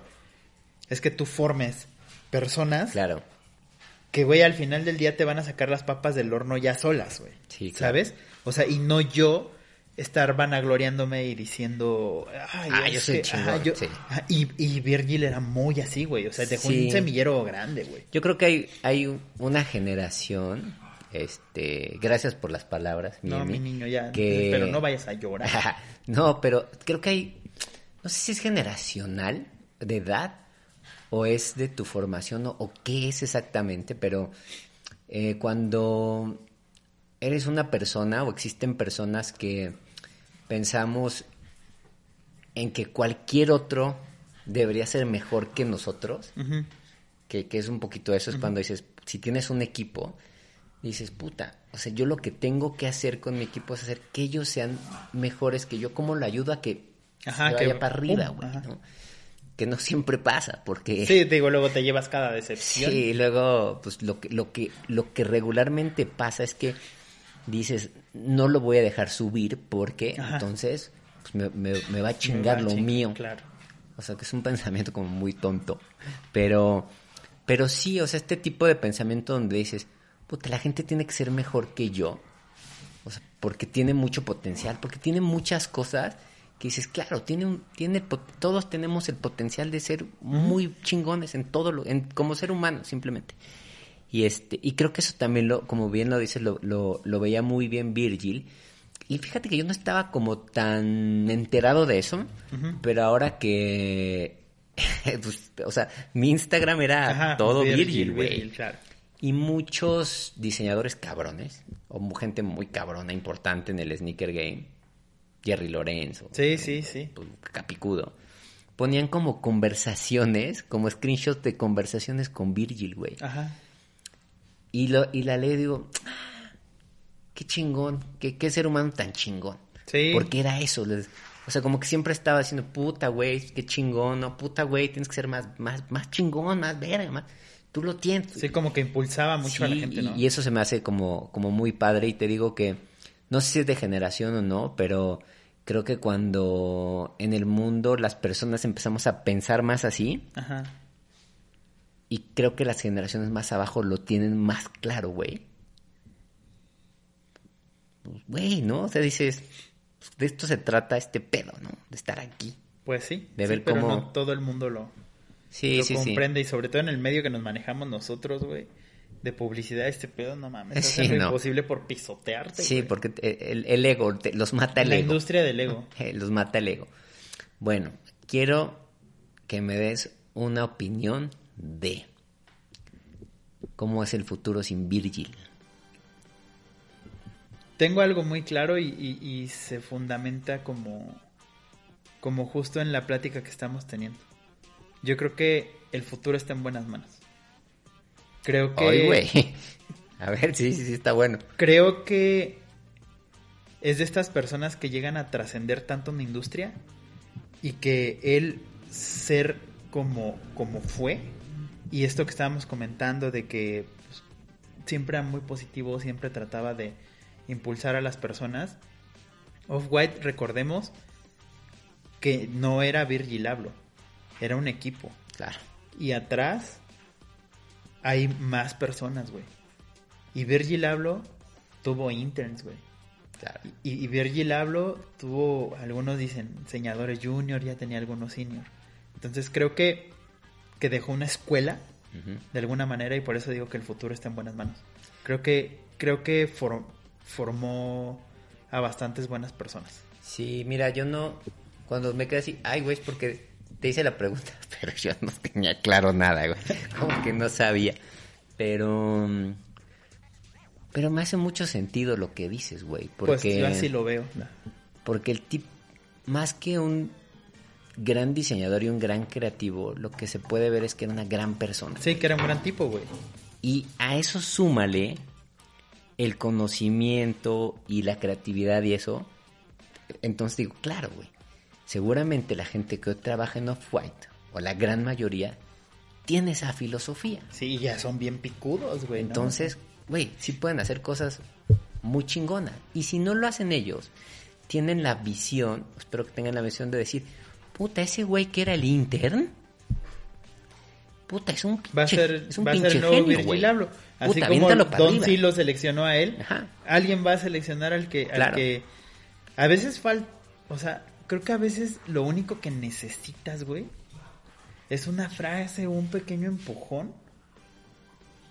es que tú formes personas Claro. que, güey, al final del día te van a sacar las papas del horno ya solas, güey. Sí, claro. ¿Sabes? O sea, y no yo estar vanagloriándome y diciendo, ay, Ah, yo soy chingón, yo- sí. y, y Virgil era muy así, güey. O sea, dejó Sí. un semillero grande, güey. Yo creo que hay, hay un- una generación, este, gracias por las palabras, No, mi niño, ya. que- Pero no vayas a llorar. no, pero creo que hay, no sé si es generacional, de edad, o es de tu formación, o, o qué es exactamente, pero eh, cuando eres una persona o existen personas que pensamos en que cualquier otro debería ser mejor que nosotros, que, que es un poquito eso, es cuando dices, si tienes un equipo, dices, puta, o sea, yo lo que tengo que hacer con mi equipo es hacer que ellos sean mejores que yo, ¿cómo lo ayudo a que Ajá, se que- vaya para arriba, güey? ¿no? Que no siempre pasa, porque... Sí, te digo, luego te llevas cada decepción. Sí, luego, pues lo que, lo que, lo que regularmente pasa es que dices, no lo voy a dejar subir porque Ajá. entonces pues, me, me- me va a chingar va a lo chingar, mío. Claro. O sea, que es un pensamiento como muy tonto. Pero, pero sí, o sea, este tipo de pensamiento donde dices, puta, la gente tiene que ser mejor que yo. O sea, porque tiene mucho potencial, porque tiene muchas cosas que dices, claro, tiene un, tiene, todos tenemos el potencial de ser muy chingones en todo lo, en, como ser humano, simplemente. Y este, y creo que eso también lo, como bien lo dices, lo, lo, lo veía muy bien Virgil. Y fíjate que yo no estaba como tan enterado de eso, pero ahora que, pues, o sea, mi Instagram era Ajá, todo Virgil, güey. Claro. Y muchos diseñadores cabrones, o gente muy cabrona, importante en el sneaker game, Jerry Lorenzo, Sí, sí, sí. pues, Capicudo, ponían como conversaciones, como screenshots de conversaciones con Virgil, güey. Ajá. Y, lo, y la leo y digo, "Ah, qué chingón, qué, qué ser humano tan chingón. Sí. Porque era eso. les- o sea, como que siempre estaba diciendo, puta, güey, qué chingón, no, puta, güey, tienes que ser más, más, más chingón, más verga, más... Tú lo tienes. Sí, como que impulsaba mucho a la gente, y- ¿no? Y eso se me hace como, como muy padre y te digo que no sé si es de generación o no, pero creo que cuando en el mundo las personas empezamos a pensar más así Ajá. Y creo que las generaciones más abajo lo tienen más claro, güey. Pues, Güey, ¿no? O sea, dices, pues, de esto se trata este pedo, ¿no? De estar aquí. Pues sí. De sí, ver pero cómo- no todo el mundo lo, Sí, lo sí, sí. comprende y sobre todo en el medio que nos manejamos nosotros, güey. De publicidad, este pedo, no mames. Es no. imposible por pisotearte. Sí, güey. porque el, el ego, te- los mata el La ego. industria del ego. Eh, Los mata el ego. Bueno, quiero que me des una opinión de cómo es el futuro sin Virgil. Tengo algo muy claro y, y- y se fundamenta como, como justo en la plática que estamos teniendo. Yo creo que el futuro está en buenas manos. Creo que... Ay, güey. A ver, sí, sí, sí, está bueno. Creo que es de estas personas que llegan a trascender tanto una industria y que él ser como, como fue y esto que estábamos comentando de que pues, siempre era muy positivo, siempre trataba de impulsar a las personas. Off-White, recordemos que no era Virgil Abloh, era un equipo. Claro. Y atrás hay más personas, güey. Y Virgil Abloh tuvo interns, güey. Claro. Y, y Virgil Abloh tuvo, algunos dicen, diseñadores junior, ya tenía algunos senior. Entonces creo que, que dejó una escuela de alguna manera y por eso digo que el futuro está en buenas manos. Creo que, creo que for- formó a bastantes buenas personas. Sí, mira, yo no. Cuando me quedé así, ay, güey, es porque te hice la pregunta, pero yo no tenía claro nada, güey. Como que no sabía. Pero. Pero me hace mucho sentido lo que dices, güey. Porque, Pues yo así lo veo. porque el tip, más que un gran diseñador y un gran creativo, lo que se puede ver es que era una gran persona. Sí, que era un gran tipo, güey. Y a eso súmale el conocimiento y la creatividad y eso, entonces digo, claro, güey, seguramente la gente que hoy trabaja en Off-White, o la gran mayoría, tiene esa filosofía. Sí, ya son bien picudos, güey. ¿no? Entonces, güey, sí pueden hacer cosas muy chingonas. Y si no lo hacen ellos, tienen la visión, espero que tengan la visión de decir, puta, ese güey que era el intern, puta, es un pinche, va a ser, es un va a ser pinche el nuevo genio, Virgil. Abloh. Así Puta, como Don sí lo seleccionó a él, Ajá. alguien va a seleccionar al que, al que a veces falta, o sea, creo que a veces lo único que necesitas, güey, es una frase o un pequeño empujón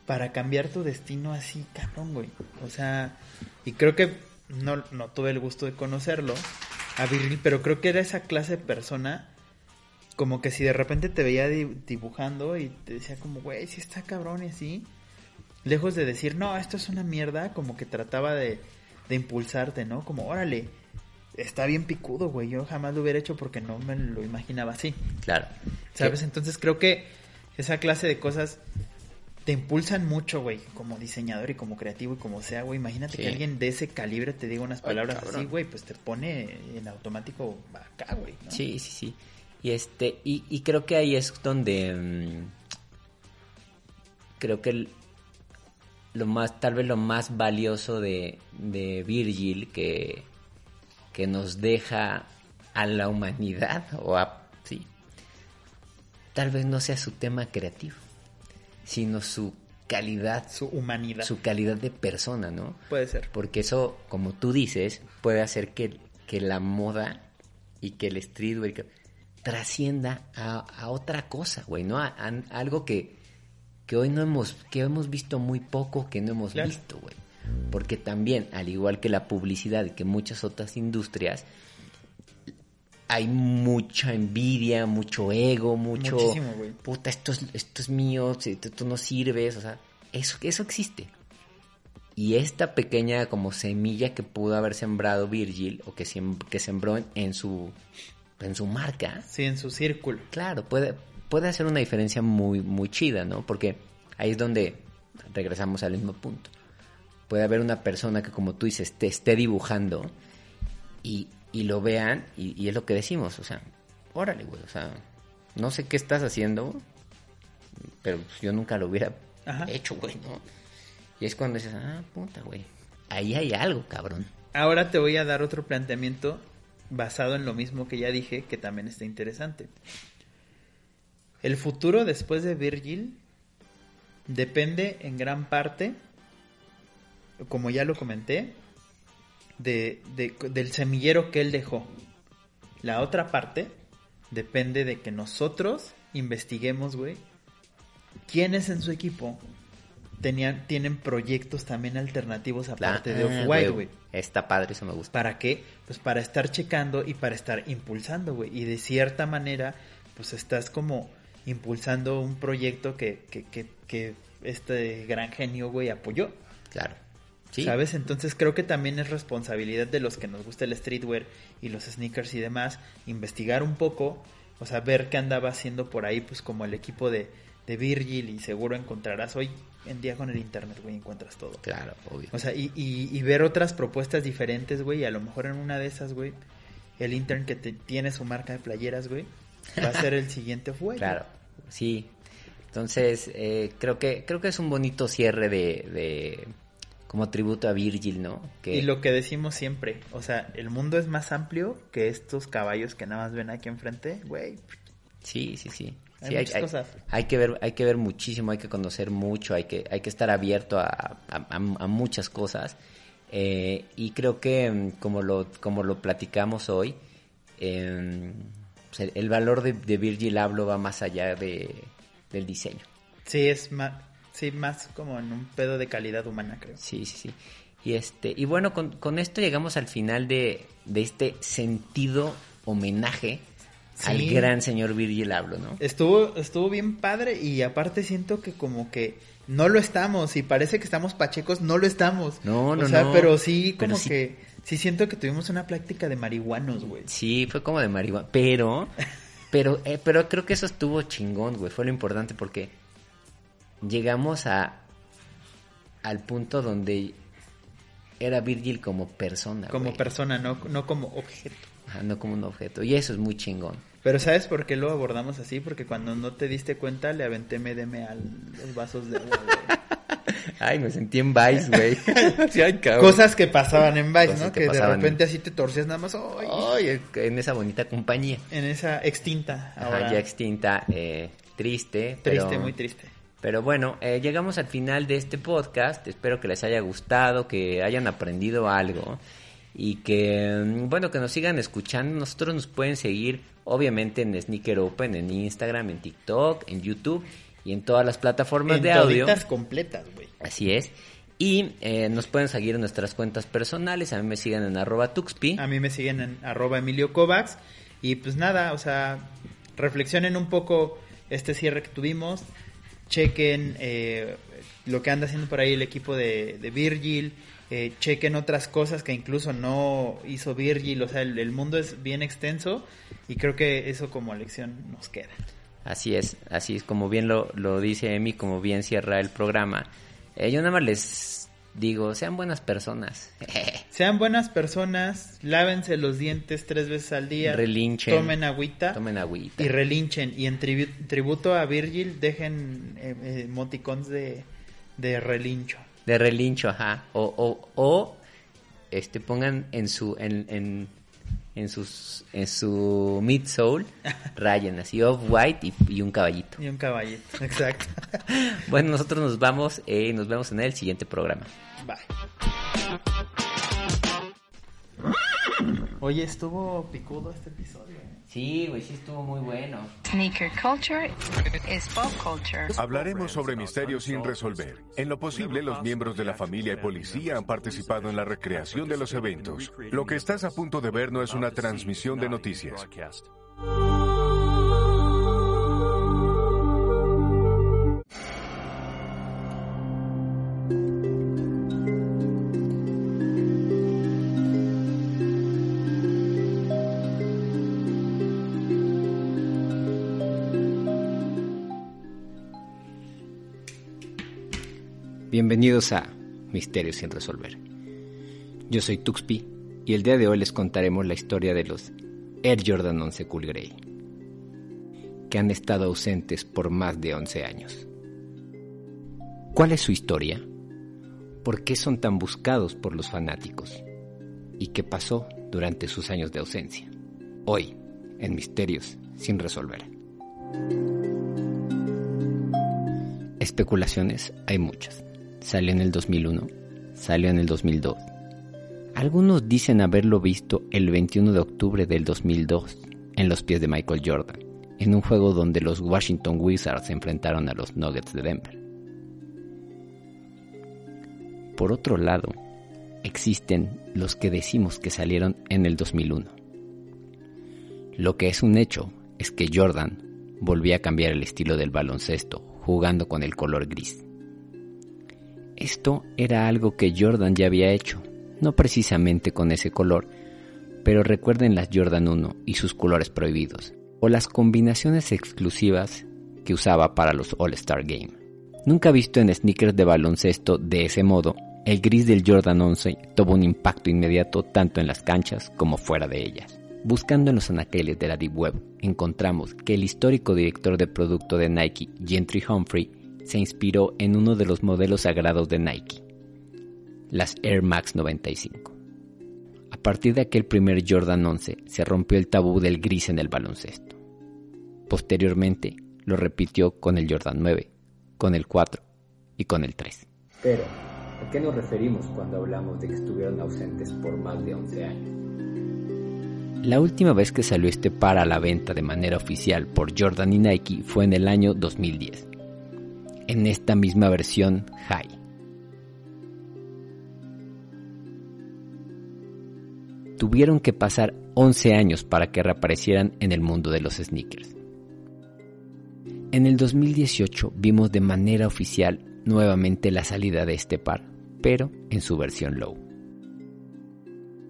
para cambiar tu destino así, cabrón, güey. O sea, y creo que no, no tuve el gusto de conocerlo a Virgil, pero creo que era esa clase de persona como que si de repente te veía di- dibujando y te decía como, güey, si está cabrón y así, lejos de decir, no, esto es una mierda, como que trataba de, de impulsarte, ¿no? Como, órale, está bien picudo, güey, yo jamás lo hubiera hecho porque no me lo imaginaba así, Claro. ¿sabes? Entonces creo que esa clase de cosas te impulsan mucho, güey, como diseñador y como creativo y como sea, güey. Imagínate Sí. que alguien de ese calibre te diga unas palabras así, güey, pues te pone en automático acá, güey. ¿no? Sí, sí, sí. Y este, y, y creo que ahí es donde mm, creo que el- lo más, tal vez lo más valioso de, de Virgil que, que nos deja a la humanidad, o a sí, tal vez no sea su tema creativo, sino su calidad, Su humanidad. su calidad de persona, ¿no? Puede ser. Porque eso, como tú dices, puede hacer que, que la moda y que el streetwear que- trascienda a, a otra cosa, güey, ¿no? A, a algo que, que hoy no hemos, que hemos visto muy poco, que no hemos Claro. visto, güey. Porque también, al igual que la publicidad y que muchas otras industrias, hay mucha envidia, mucho ego, mucho... Muchísimo, güey. Puta, esto es, esto es mío, tú, no sirves, o sea, eso, eso existe. Y esta pequeña como semilla que pudo haber sembrado Virgil o que, sem- que sembró en, en su en su marca, Sí, en su círculo. claro, puede, puede hacer una diferencia muy, muy chida, ¿no? Porque ahí es donde regresamos al mismo punto. Puede haber una persona que, como tú dices, te esté dibujando y, y lo vean y, y es lo que decimos, o sea, órale, güey, o sea, no sé qué estás haciendo, pero pues, yo nunca lo hubiera Ajá. hecho, güey, ¿no? Y es cuando dices, ah, puta, güey, ahí hay algo, cabrón. Ahora te voy a dar otro planteamiento basado en lo mismo que ya dije, que también está interesante. El futuro después de Virgil depende en gran parte, como ya lo comenté, de, de- del semillero que él dejó. La otra parte depende de que nosotros investiguemos, güey, quiénes en su equipo tenían, tienen proyectos también alternativos aparte de Ah, Off-White, güey. Está padre, eso me gusta. ¿Para qué? Pues para estar checando y para estar impulsando, güey. Y de cierta manera, pues estás como impulsando un proyecto que, que, que, que este gran genio, güey, apoyó. Claro. Sí. ¿Sabes? Entonces creo que también es responsabilidad de los que nos gusta el streetwear y los sneakers y demás, investigar un poco, o sea, ver qué andaba haciendo por ahí, pues como el equipo de, de Virgil y seguro encontrarás hoy en día con el internet, güey, encuentras todo. Claro, obvio. O sea, y, y, y ver otras propuestas diferentes, güey. Y a lo mejor en una de esas, güey, el intern que te, tiene su marca de playeras, güey, va a ser el siguiente güey. Claro, sí. Entonces, eh, creo que creo que es un bonito cierre de, de como tributo a Virgil, ¿no? Que Y lo que decimos siempre, o sea, el mundo es más amplio que estos caballos que nada más ven aquí enfrente, güey. sí, sí, sí. Hay Sí, hay, muchas hay- cosas. hay que ver, hay que ver muchísimo, hay que conocer mucho, hay que, hay que estar abierto a, a- a- a muchas cosas. Eh, y creo que mm, como lo, como lo platicamos hoy, eh, pues, el, el valor de, de Virgil Abloh va más allá de, del diseño. Sí, es más, sí, más como en un pedo de calidad humana, creo. Sí, sí, sí. Y este, y bueno, con, con esto llegamos al final de, de este sentido homenaje Sí. al gran señor Virgil Abloh, ¿no? Estuvo, estuvo bien padre y aparte siento que como que no lo estamos y parece que estamos pachecos, no lo estamos. No, no, O sea, no. pero sí Pero como sí. que sí siento que tuvimos una práctica de marihuanos, güey. Sí, fue como de marihuana, pero, pero, eh, pero creo que eso estuvo chingón, güey, fue lo importante porque llegamos a, al punto donde era Virgil como persona. Como persona, no, no como objeto. Ajá, no como un objeto. Y eso es muy chingón. Pero ¿sabes por qué lo abordamos así? Porque cuando no te diste cuenta le aventé MDM a los vasos de agua. Ay, me sentí en Vice, güey. Sí. Cosas que pasaban en Vice, Cosas ¿no? que Que, de repente así te torcías nada más ¡ay! Ay, en esa bonita compañía. en esa extinta Ajá, ahora. ya extinta, eh, triste. triste, pero- muy triste. Pero bueno, eh, llegamos al final de este podcast. Espero que les haya gustado, que hayan aprendido algo y que, mm, bueno, que nos sigan escuchando. Nosotros nos pueden seguir, obviamente, en Sneaker Open, en Instagram, en TikTok, en YouTube y en todas las plataformas En de audio. completas, güey. Así es. Y eh, nos pueden seguir en nuestras cuentas personales. A mí me siguen en arroba tuxpi. A mí me siguen en arroba Emilio Kovacs. Y pues nada, o sea, reflexionen un poco este cierre que tuvimos. Chequen eh, lo que anda haciendo por ahí el equipo de, Virgil. eh, chequen otras cosas que incluso no hizo Virgil. O sea, el, el mundo es bien extenso. Y creo que eso como lección nos queda. Así es, así es como bien lo, lo dice Emi, como bien cierra el programa. Eh, yo nada más les digo, sean buenas personas. Sean buenas personas, lávense los dientes tres veces al día. Relinchen. Tomen agüita. Tomen agüita. Y relinchen. Y en tribu- tributo a Virgil, dejen eh, eh, emoticons de, de relincho. De relincho, ajá. O, o, o este pongan en su en, en, en sus en su midsole rayen así off white y, y un caballito. Y un caballito. Exacto. Bueno, nosotros nos vamos eh, nos vemos en el siguiente programa. Bye. Oye, estuvo picudo este episodio. Sí, güey, sí estuvo muy bueno. Sneaker culture is pop culture. Hablaremos sobre misterios sin resolver. En lo posible, los miembros de la familia y policía han participado en la recreación de los eventos. Lo que estás a punto de ver no es una transmisión de noticias. Bienvenidos a Misterios sin resolver. Yo soy Tuxpi y el día de hoy les contaremos la historia de los Air Jordan 11 Cool Grey, que han estado ausentes por más de 11 años. ¿Cuál es su historia? ¿Por qué son tan buscados por los fanáticos? ¿Y qué pasó durante sus años de ausencia? Hoy, en Misterios sin resolver. Especulaciones hay muchas. Salió en el 2001, salió en el 2002. Algunos dicen haberlo visto el 21 de octubre del 2002 en los pies de Michael Jordan, en un juego donde los Washington Wizards se enfrentaron a los Nuggets de Denver. Por otro lado, existen los que decimos que salieron en el 2001. Lo que es un hecho es que Jordan volvía a cambiar el estilo del baloncesto jugando con el color gris. Esto era algo que Jordan ya había hecho, no precisamente con ese color, pero recuerden las Jordan 1 y sus colores prohibidos, o las combinaciones exclusivas que usaba para los All-Star Game. Nunca visto en sneakers de baloncesto de ese modo, el gris del Jordan 11 tuvo un impacto inmediato tanto en las canchas como fuera de ellas. Buscando en los anaqueles de la Deep Web, encontramos que el histórico director de producto de Nike, Gentry Humphrey, se inspiró en uno de los modelos sagrados de Nike, las Air Max 95. A partir de aquel primer Jordan 11 se rompió el tabú del gris en el baloncesto. Posteriormente lo repitió con el Jordan 9, con el 4 y con el 3. Pero, ¿a qué nos referimos cuando hablamos de que estuvieron ausentes por más de 11 años? La última vez que salió este par a la venta de manera oficial por Jordan y Nike fue en el año 2010, en esta misma versión High. Tuvieron que pasar 11 años para que reaparecieran en el mundo de los sneakers. En el 2018 vimos de manera oficial nuevamente la salida de este par, pero en su versión low.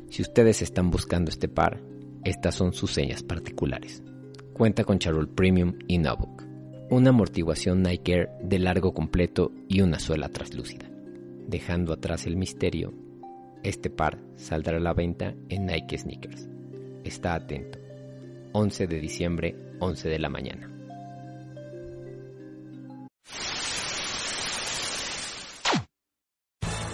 Si ustedes están buscando este par, estas son sus señas particulares. Cuenta con charol premium y Nubuck, una amortiguación Nike Air de largo completo y una suela traslúcida, dejando atrás el misterio Este par saldrá a la venta en Nike Sneakers. Está atento. 11 de diciembre, 11 de la mañana.